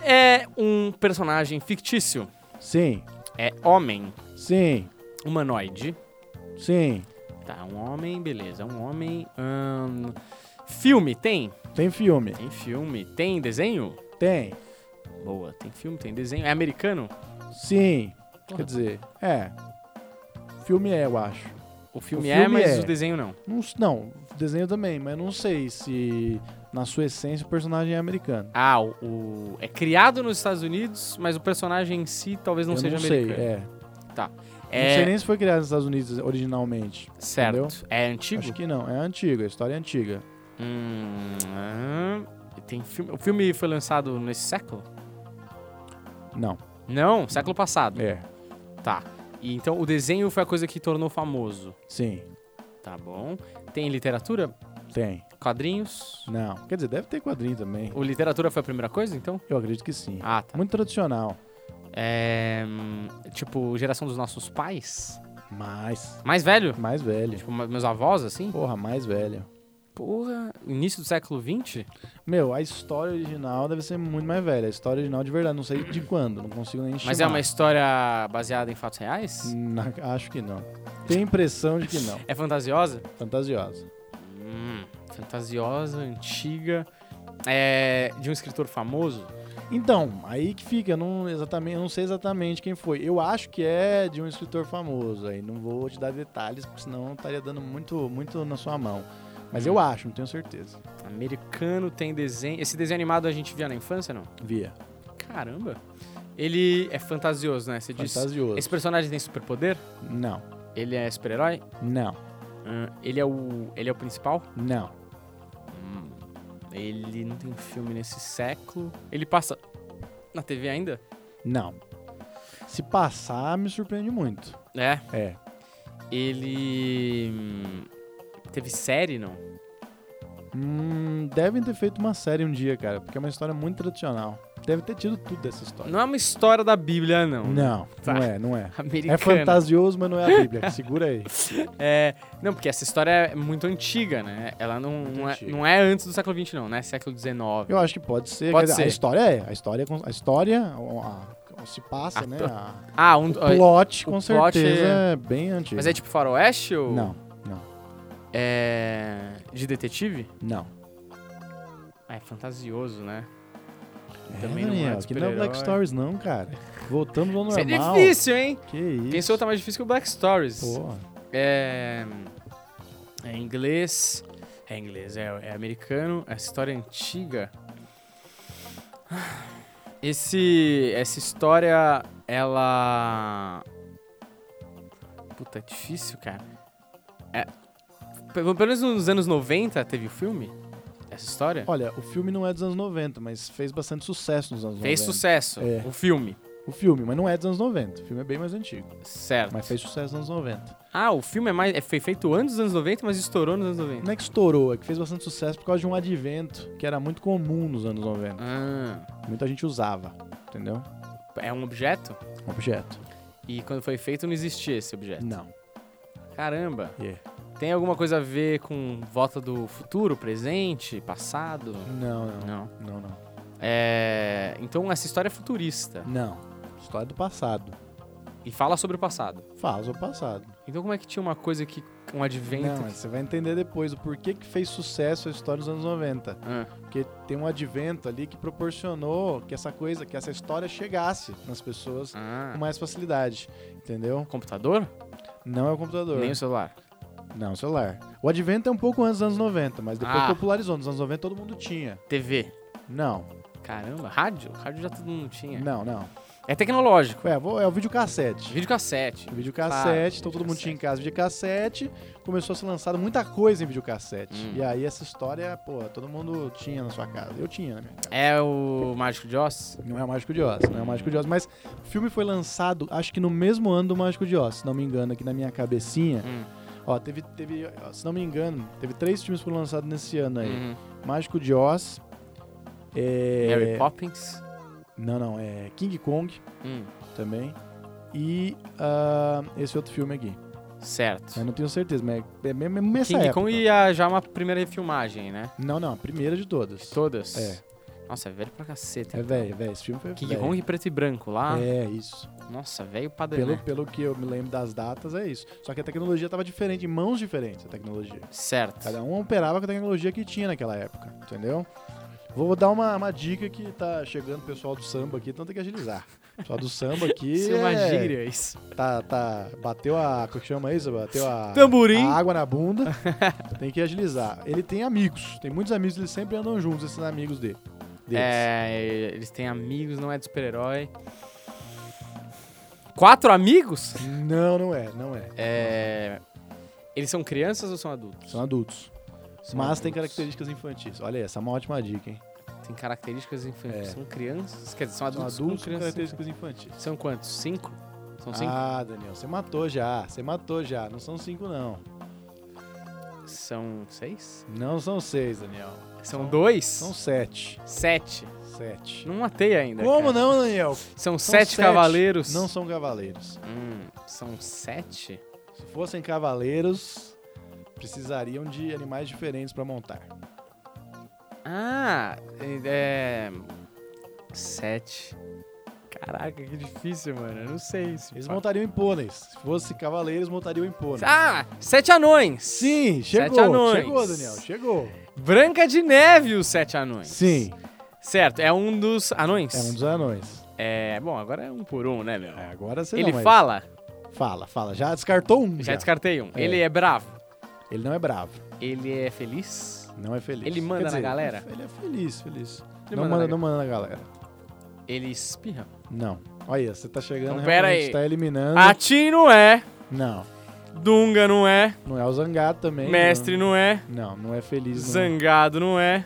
É um personagem fictício? Sim, É homem? sim, Humanoide? sim. Tá, um homem, beleza. Um homem. ahn, filme, tem? Tem filme. Tem filme. Tem desenho? Tem. Boa, tem filme, tem desenho. É americano? Sim. Quer dizer, é. Filme é, eu acho. O filme, O é, filme mas é. o desenho não. Não, não, desenho também, mas não sei se na sua essência o personagem é americano. Ah, o, o- é criado nos Estados Unidos, mas o personagem em si talvez não eu seja não sei, americano. é. Tá. Não É sei nem se foi criado nos Estados Unidos originalmente. certo. entendeu? É antigo? Acho que não, é antigo, a história é antiga. Hum, ah, tem filme, o filme foi lançado nesse século? Não, Não, século passado. é, Tá. E então o desenho foi a coisa que tornou famoso. sim, Tá bom. Tem literatura? tem. Quadrinhos? Não, quer dizer, deve ter quadrinho também. O literatura foi a primeira coisa, então? Eu acredito que sim. Ah, tá. Muito tradicional, É, tipo, geração dos nossos pais? mas Mais velho? mais velho. Tipo, meus avós, assim? Porra, mais velho. Porra, início do século XX? Meu, a história original deve ser muito mais velha. A história original de verdade, não sei de quando, não consigo nem Mas é uma história baseada em fatos reais? Na- acho que não. Tenho a impressão de que não. É fantasiosa? Fantasiosa. Hum, fantasiosa, antiga. É de um escritor famoso? Então, aí que fica, eu não, exatamente, não sei exatamente quem foi. Eu acho que é de um escritor famoso, aí não vou te dar detalhes, porque senão estaria dando muito, muito na sua mão. Mas eu acho, não tenho certeza. Americano tem desenho. Esse desenho animado a gente via na infância, não? Via. Caramba. Ele é fantasioso, né? Você. Fantasioso. Esse personagem tem superpoder? Não. Ele é super-herói? Não. Hum, ele é o. Ele é o principal? Não. Ele não tem filme nesse século. Ele passa na TV ainda? Não. Se passar, me surpreende muito. É. É. Ele. hum, Teve série, não? Hum, devem ter feito uma série um dia, cara, porque é uma história muito tradicional. Deve ter tido tudo dessa história. Não é uma história da Bíblia, não. Não, Tá. não é, não é. Americana. É fantasioso, mas não é a Bíblia. Segura aí. É, não, porque essa história é muito antiga, né? Ela não, Muito não, é, antiga. não é antes do século XX, não, né? Século XIX. Eu acho que pode ser. Pode dizer, ser. A história é. A história, a história a- a- se passa, A né? Ah, um. o plot, com o plot certeza, é- é bem antigo. Mas é tipo faroeste ou. Não, não, É. De detetive? não. Ah, é fantasioso, né? É, Também não é Daniel, de aqui não é Black. Stories não, cara. Voltamos ao Isso é normal. difícil, hein? Que isso. Pensou tá mais difícil que o Black Stories. Porra. É. É inglês. É inglês, é, é americano. Essa história é antiga. Esse. Essa história, ela. Puta, é difícil, cara. É. Pelo menos nos anos 90 teve o filme? Essa história? Olha, o filme não é dos anos 90, mas fez bastante sucesso nos anos Fez 90. sucesso. É. O filme. O filme, mas não é dos anos 90. O filme é bem mais antigo. Certo. Mas fez sucesso nos anos 90. Ah, o filme é mais, é, foi feito antes dos anos 90, mas estourou nos anos 90. Não é que estourou, é que fez bastante sucesso por causa de um advento que era muito comum nos anos 90. Ah, Muita gente usava, entendeu? é um objeto? Objeto. E quando foi feito não existia esse objeto. Não. Caramba. Yeah. Tem alguma coisa a ver com volta do futuro, presente, passado? Não, não. Não. Não, não. É, então essa história é futurista Não. História do passado. e fala sobre o passado. Fala sobre o passado. Então como é que tinha uma coisa que um advento? Não, você vai entender depois o porquê que fez sucesso a história dos anos 90. Ah, Porque tem um advento ali que proporcionou que essa coisa, que essa história chegasse nas pessoas ah. com mais facilidade. Entendeu? computador? Não é o computador. Nem o celular. Não, celular. O advento é um pouco antes dos anos 90, mas depois Ah. popularizou. Nos anos 90 todo mundo tinha. TV. Não, Caramba, rádio? Rádio já todo mundo tinha. não, não. É tecnológico. É, vou- é o videocassete. Videocassete. O videocassete, então todo mundo tinha em casa videocassete, começou a ser lançado muita coisa em videocassete. Hum. E aí essa história, pô, todo mundo tinha na sua casa. Eu tinha na minha casa. É o Mágico de Oz? Não é o Mágico de Oz, não é o Mágico de Oz, mas o filme foi lançado, acho que no mesmo ano do Mágico de Oz, se não me engano, aqui na minha cabecinha. Hum. Ó, teve, teve, se não me engano, teve três filmes que foram lançados nesse ano aí. Uhum. Mágico de Oz, é... Mary Poppins. Não, não, é King Kong Hum, também. E ah, esse outro filme aqui. certo. Eu não tenho certeza, mas é é mesmo nessa King época. Kong ia já uma primeira refilmagem, né? Não, não, a primeira de todas. Todas? É. Nossa, é velho pra caceta. É então. velho, é velho. Esse filme foi King velho. Kong preto e branco lá. É, isso. Nossa, velho padrão. Pelo, né? pelo que eu me lembro das datas, é isso. Só que a tecnologia tava diferente, em mãos diferentes a tecnologia. Certo. Cada um operava com a tecnologia que tinha naquela época, entendeu? Vou dar uma, uma dica que tá chegando o pessoal do samba aqui, então tem que agilizar. O pessoal do samba aqui. Isso é uma é- gíria, isso. Tá, tá. Bateu a. Como que chama isso? Bateu a. Tamborim. A água na bunda. tem que agilizar. Ele tem amigos. Tem muitos amigos, eles sempre andam juntos, esses amigos dele. Deles. É, eles têm amigos, não é de super-herói. Quatro amigos? Não, não é, não é. É. Eles são crianças ou são adultos? São adultos. São mas tem adultos. características infantis. Olha aí, essa é uma ótima dica, hein? Tem características infantis. É. São crianças? Quer dizer, são São adultos, adultos com com características infantis. São quantos? Cinco? São cinco? Ah, Daniel, você matou já. Você matou já. Não são cinco, não. São seis? Não são seis, Daniel. São, São- dois? São sete. sete. Sete. Não matei ainda. Como cara. não, Daniel? São, São sete, sete. cavaleiros. Não são cavaleiros. Hum, são sete? Se fossem cavaleiros, precisariam de animais diferentes pra montar. Ah, é. Sete. Caraca, que difícil, mano. Eu não sei se. Eles fa- montariam em pôneis. Se fossem cavaleiros, montariam em pôneis. Ah, sete anões. Sim, chegou. Sete anões. Chegou, Daniel. Chegou. Branca de Neve, os sete anões. Sim, Certo, é um dos anões. é um dos anões. É, bom, agora é um por um, né, meu? É, agora você Ele não, mas- fala? Fala, fala. Já descartou um. Já Já, descartei um. É. Ele é bravo. Ele não é bravo. Ele é feliz? Não é feliz. Ele manda Quer na dizer, galera? Ele é feliz, feliz. Ele não, manda manda, na não manda na galera. Ele espirra? Não. Olha, você tá chegando, Então, pera aí. tá eliminando. Atim não é. Não. Dunga não é. Não é o Zangado também. Mestre não é. Não, não é feliz. Não, Zangado não é.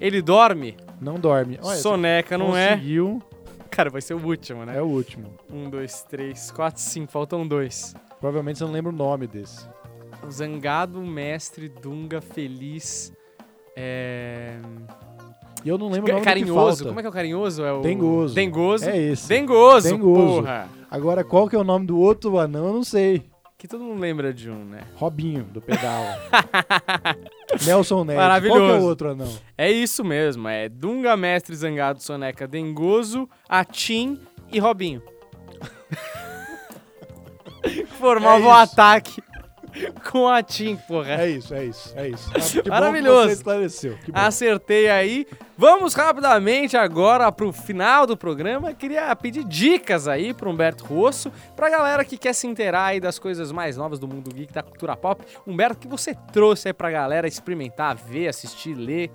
Ele dorme? não dorme. Olha, Soneca não é. conseguiu. Cara, vai ser o último, né? É o último. Um, dois, três, quatro, cinco. Faltam dois. Provavelmente você não lembra o nome desse. Zangado, mestre, Dunga, feliz. É... E eu não lembro o nome Carinhoso. Como é que é o carinhoso? É o... Dengoso. Dengoso. É esse. Dengoso, Dengoso. porra. Agora, qual que é o nome do outro anão? Eu não sei. Que todo mundo lembra de um, né? Robinho, do pedal. Nelson Ned. Maravilhoso. Qual que é o outro anão? É isso mesmo. É Dunga, mestre, Zangado, Soneca, Dengoso, Atim e Robinho. Formava É isso. ataque com Atim, porra. É isso, é isso, é isso. Ah, que Maravilhoso. você esclareceu. Acertei aí. Vamos rapidamente agora pro final do programa. Queria pedir dicas aí pro Humberto Rosso, pra galera que quer se inteirar aí das coisas mais novas do mundo geek, da cultura pop. Humberto, o que você trouxe aí pra galera experimentar, ver, assistir, ler?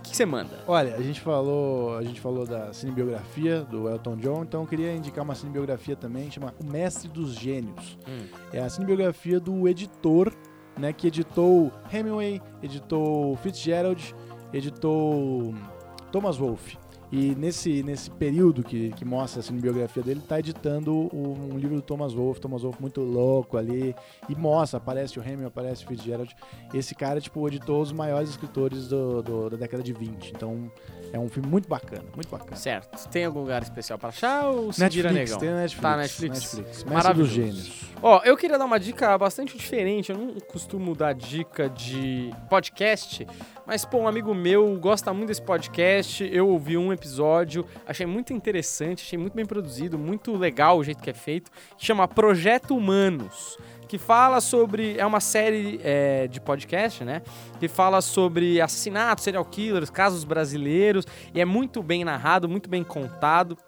O que que você manda? Olha, a gente falou, a gente falou da cinebiografia do Elton John, então eu queria indicar uma cinebiografia também, chama O Mestre dos Gênios. Hum. É a cinebiografia do editor, né, que editou Hemingway, editou Fitzgerald, editou Thomas Wolfe. E nesse, nesse período que, que mostra a cinebiografia dele, tá editando o- um livro do Thomas Wolfe, Thomas Wolfe muito louco ali, e mostra, aparece o Hemingway, aparece o Fitzgerald. Esse cara, tipo, editou os maiores escritores do, do- da década de 20. Então, é um filme muito bacana, muito bacana. Certo. Tem algum lugar especial pra achar ou se vira negão? tem Netflix. Tá na Netflix? Netflix. Maravilhoso. Gênios. Ó, eu queria dar uma dica bastante diferente. Eu não costumo dar dica de podcast, mas, pô, um amigo meu gosta muito desse podcast. Eu ouvi um episódio, achei muito interessante, achei muito bem produzido, muito legal o jeito que é feito. Chama Projeto Humanos. Que fala sobre. É uma série é, de podcast, né? Que fala sobre assassinatos, serial killers, casos brasileiros. E é muito bem narrado, muito bem contado.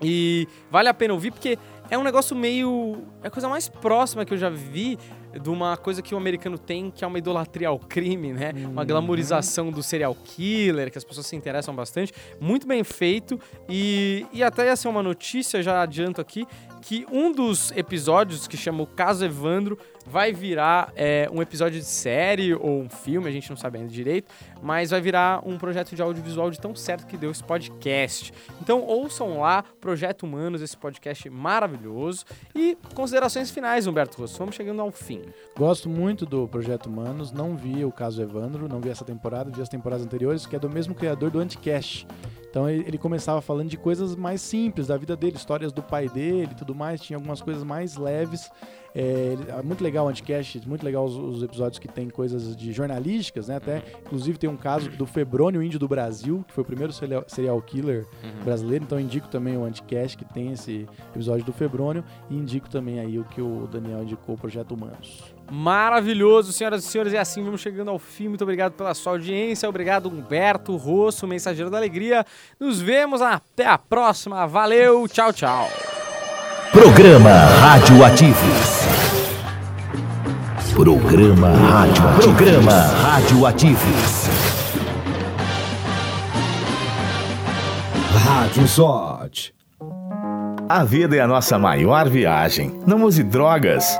E vale a pena ouvir porque é um negócio meio. É a coisa mais próxima que eu já vi de uma coisa que o americano tem, que é uma idolatria ao crime, né? Uma glamorização do serial killer, que as pessoas se interessam bastante. Muito bem feito. E, e até ia ser uma notícia, já adianto aqui, que um dos episódios, que chama o Caso Evandro, vai virar é, um episódio de série ou um filme, a gente não sabe ainda direito, mas vai virar um projeto de audiovisual de tão certo que deu esse podcast. Então ouçam lá, Projeto Humanos, esse podcast maravilhoso. E considerações finais, Humberto Rosso, vamos chegando ao fim. Gosto muito do Projeto Humanos, não vi o caso Evandro, não vi essa temporada, vi as temporadas anteriores, que é do mesmo criador do Anticast. Então ele, começava falando de coisas mais simples da vida dele, histórias do pai dele e tudo mais, tinha algumas coisas mais leves. É, é muito legal o Anticast, muito legal os, os episódios que tem coisas de jornalísticas, né? Até, inclusive tem um caso do Febrônio Índio do Brasil, que foi o primeiro serial, serial killer brasileiro, então indico também o Anticast, que tem esse episódio do Febrônio, e indico também aí o que o Daniel indicou, o Projeto Humanos. Maravilhoso, senhoras e senhores, e assim vamos chegando ao fim. Muito obrigado pela sua audiência, obrigado Humberto Rosso, mensageiro da alegria. Nos vemos até a próxima. Valeu, tchau, tchau. Programa Radioativos. Programa Radioativos. Programa Radioativos. Rádio Sot. A vida é a nossa maior viagem. Não use drogas.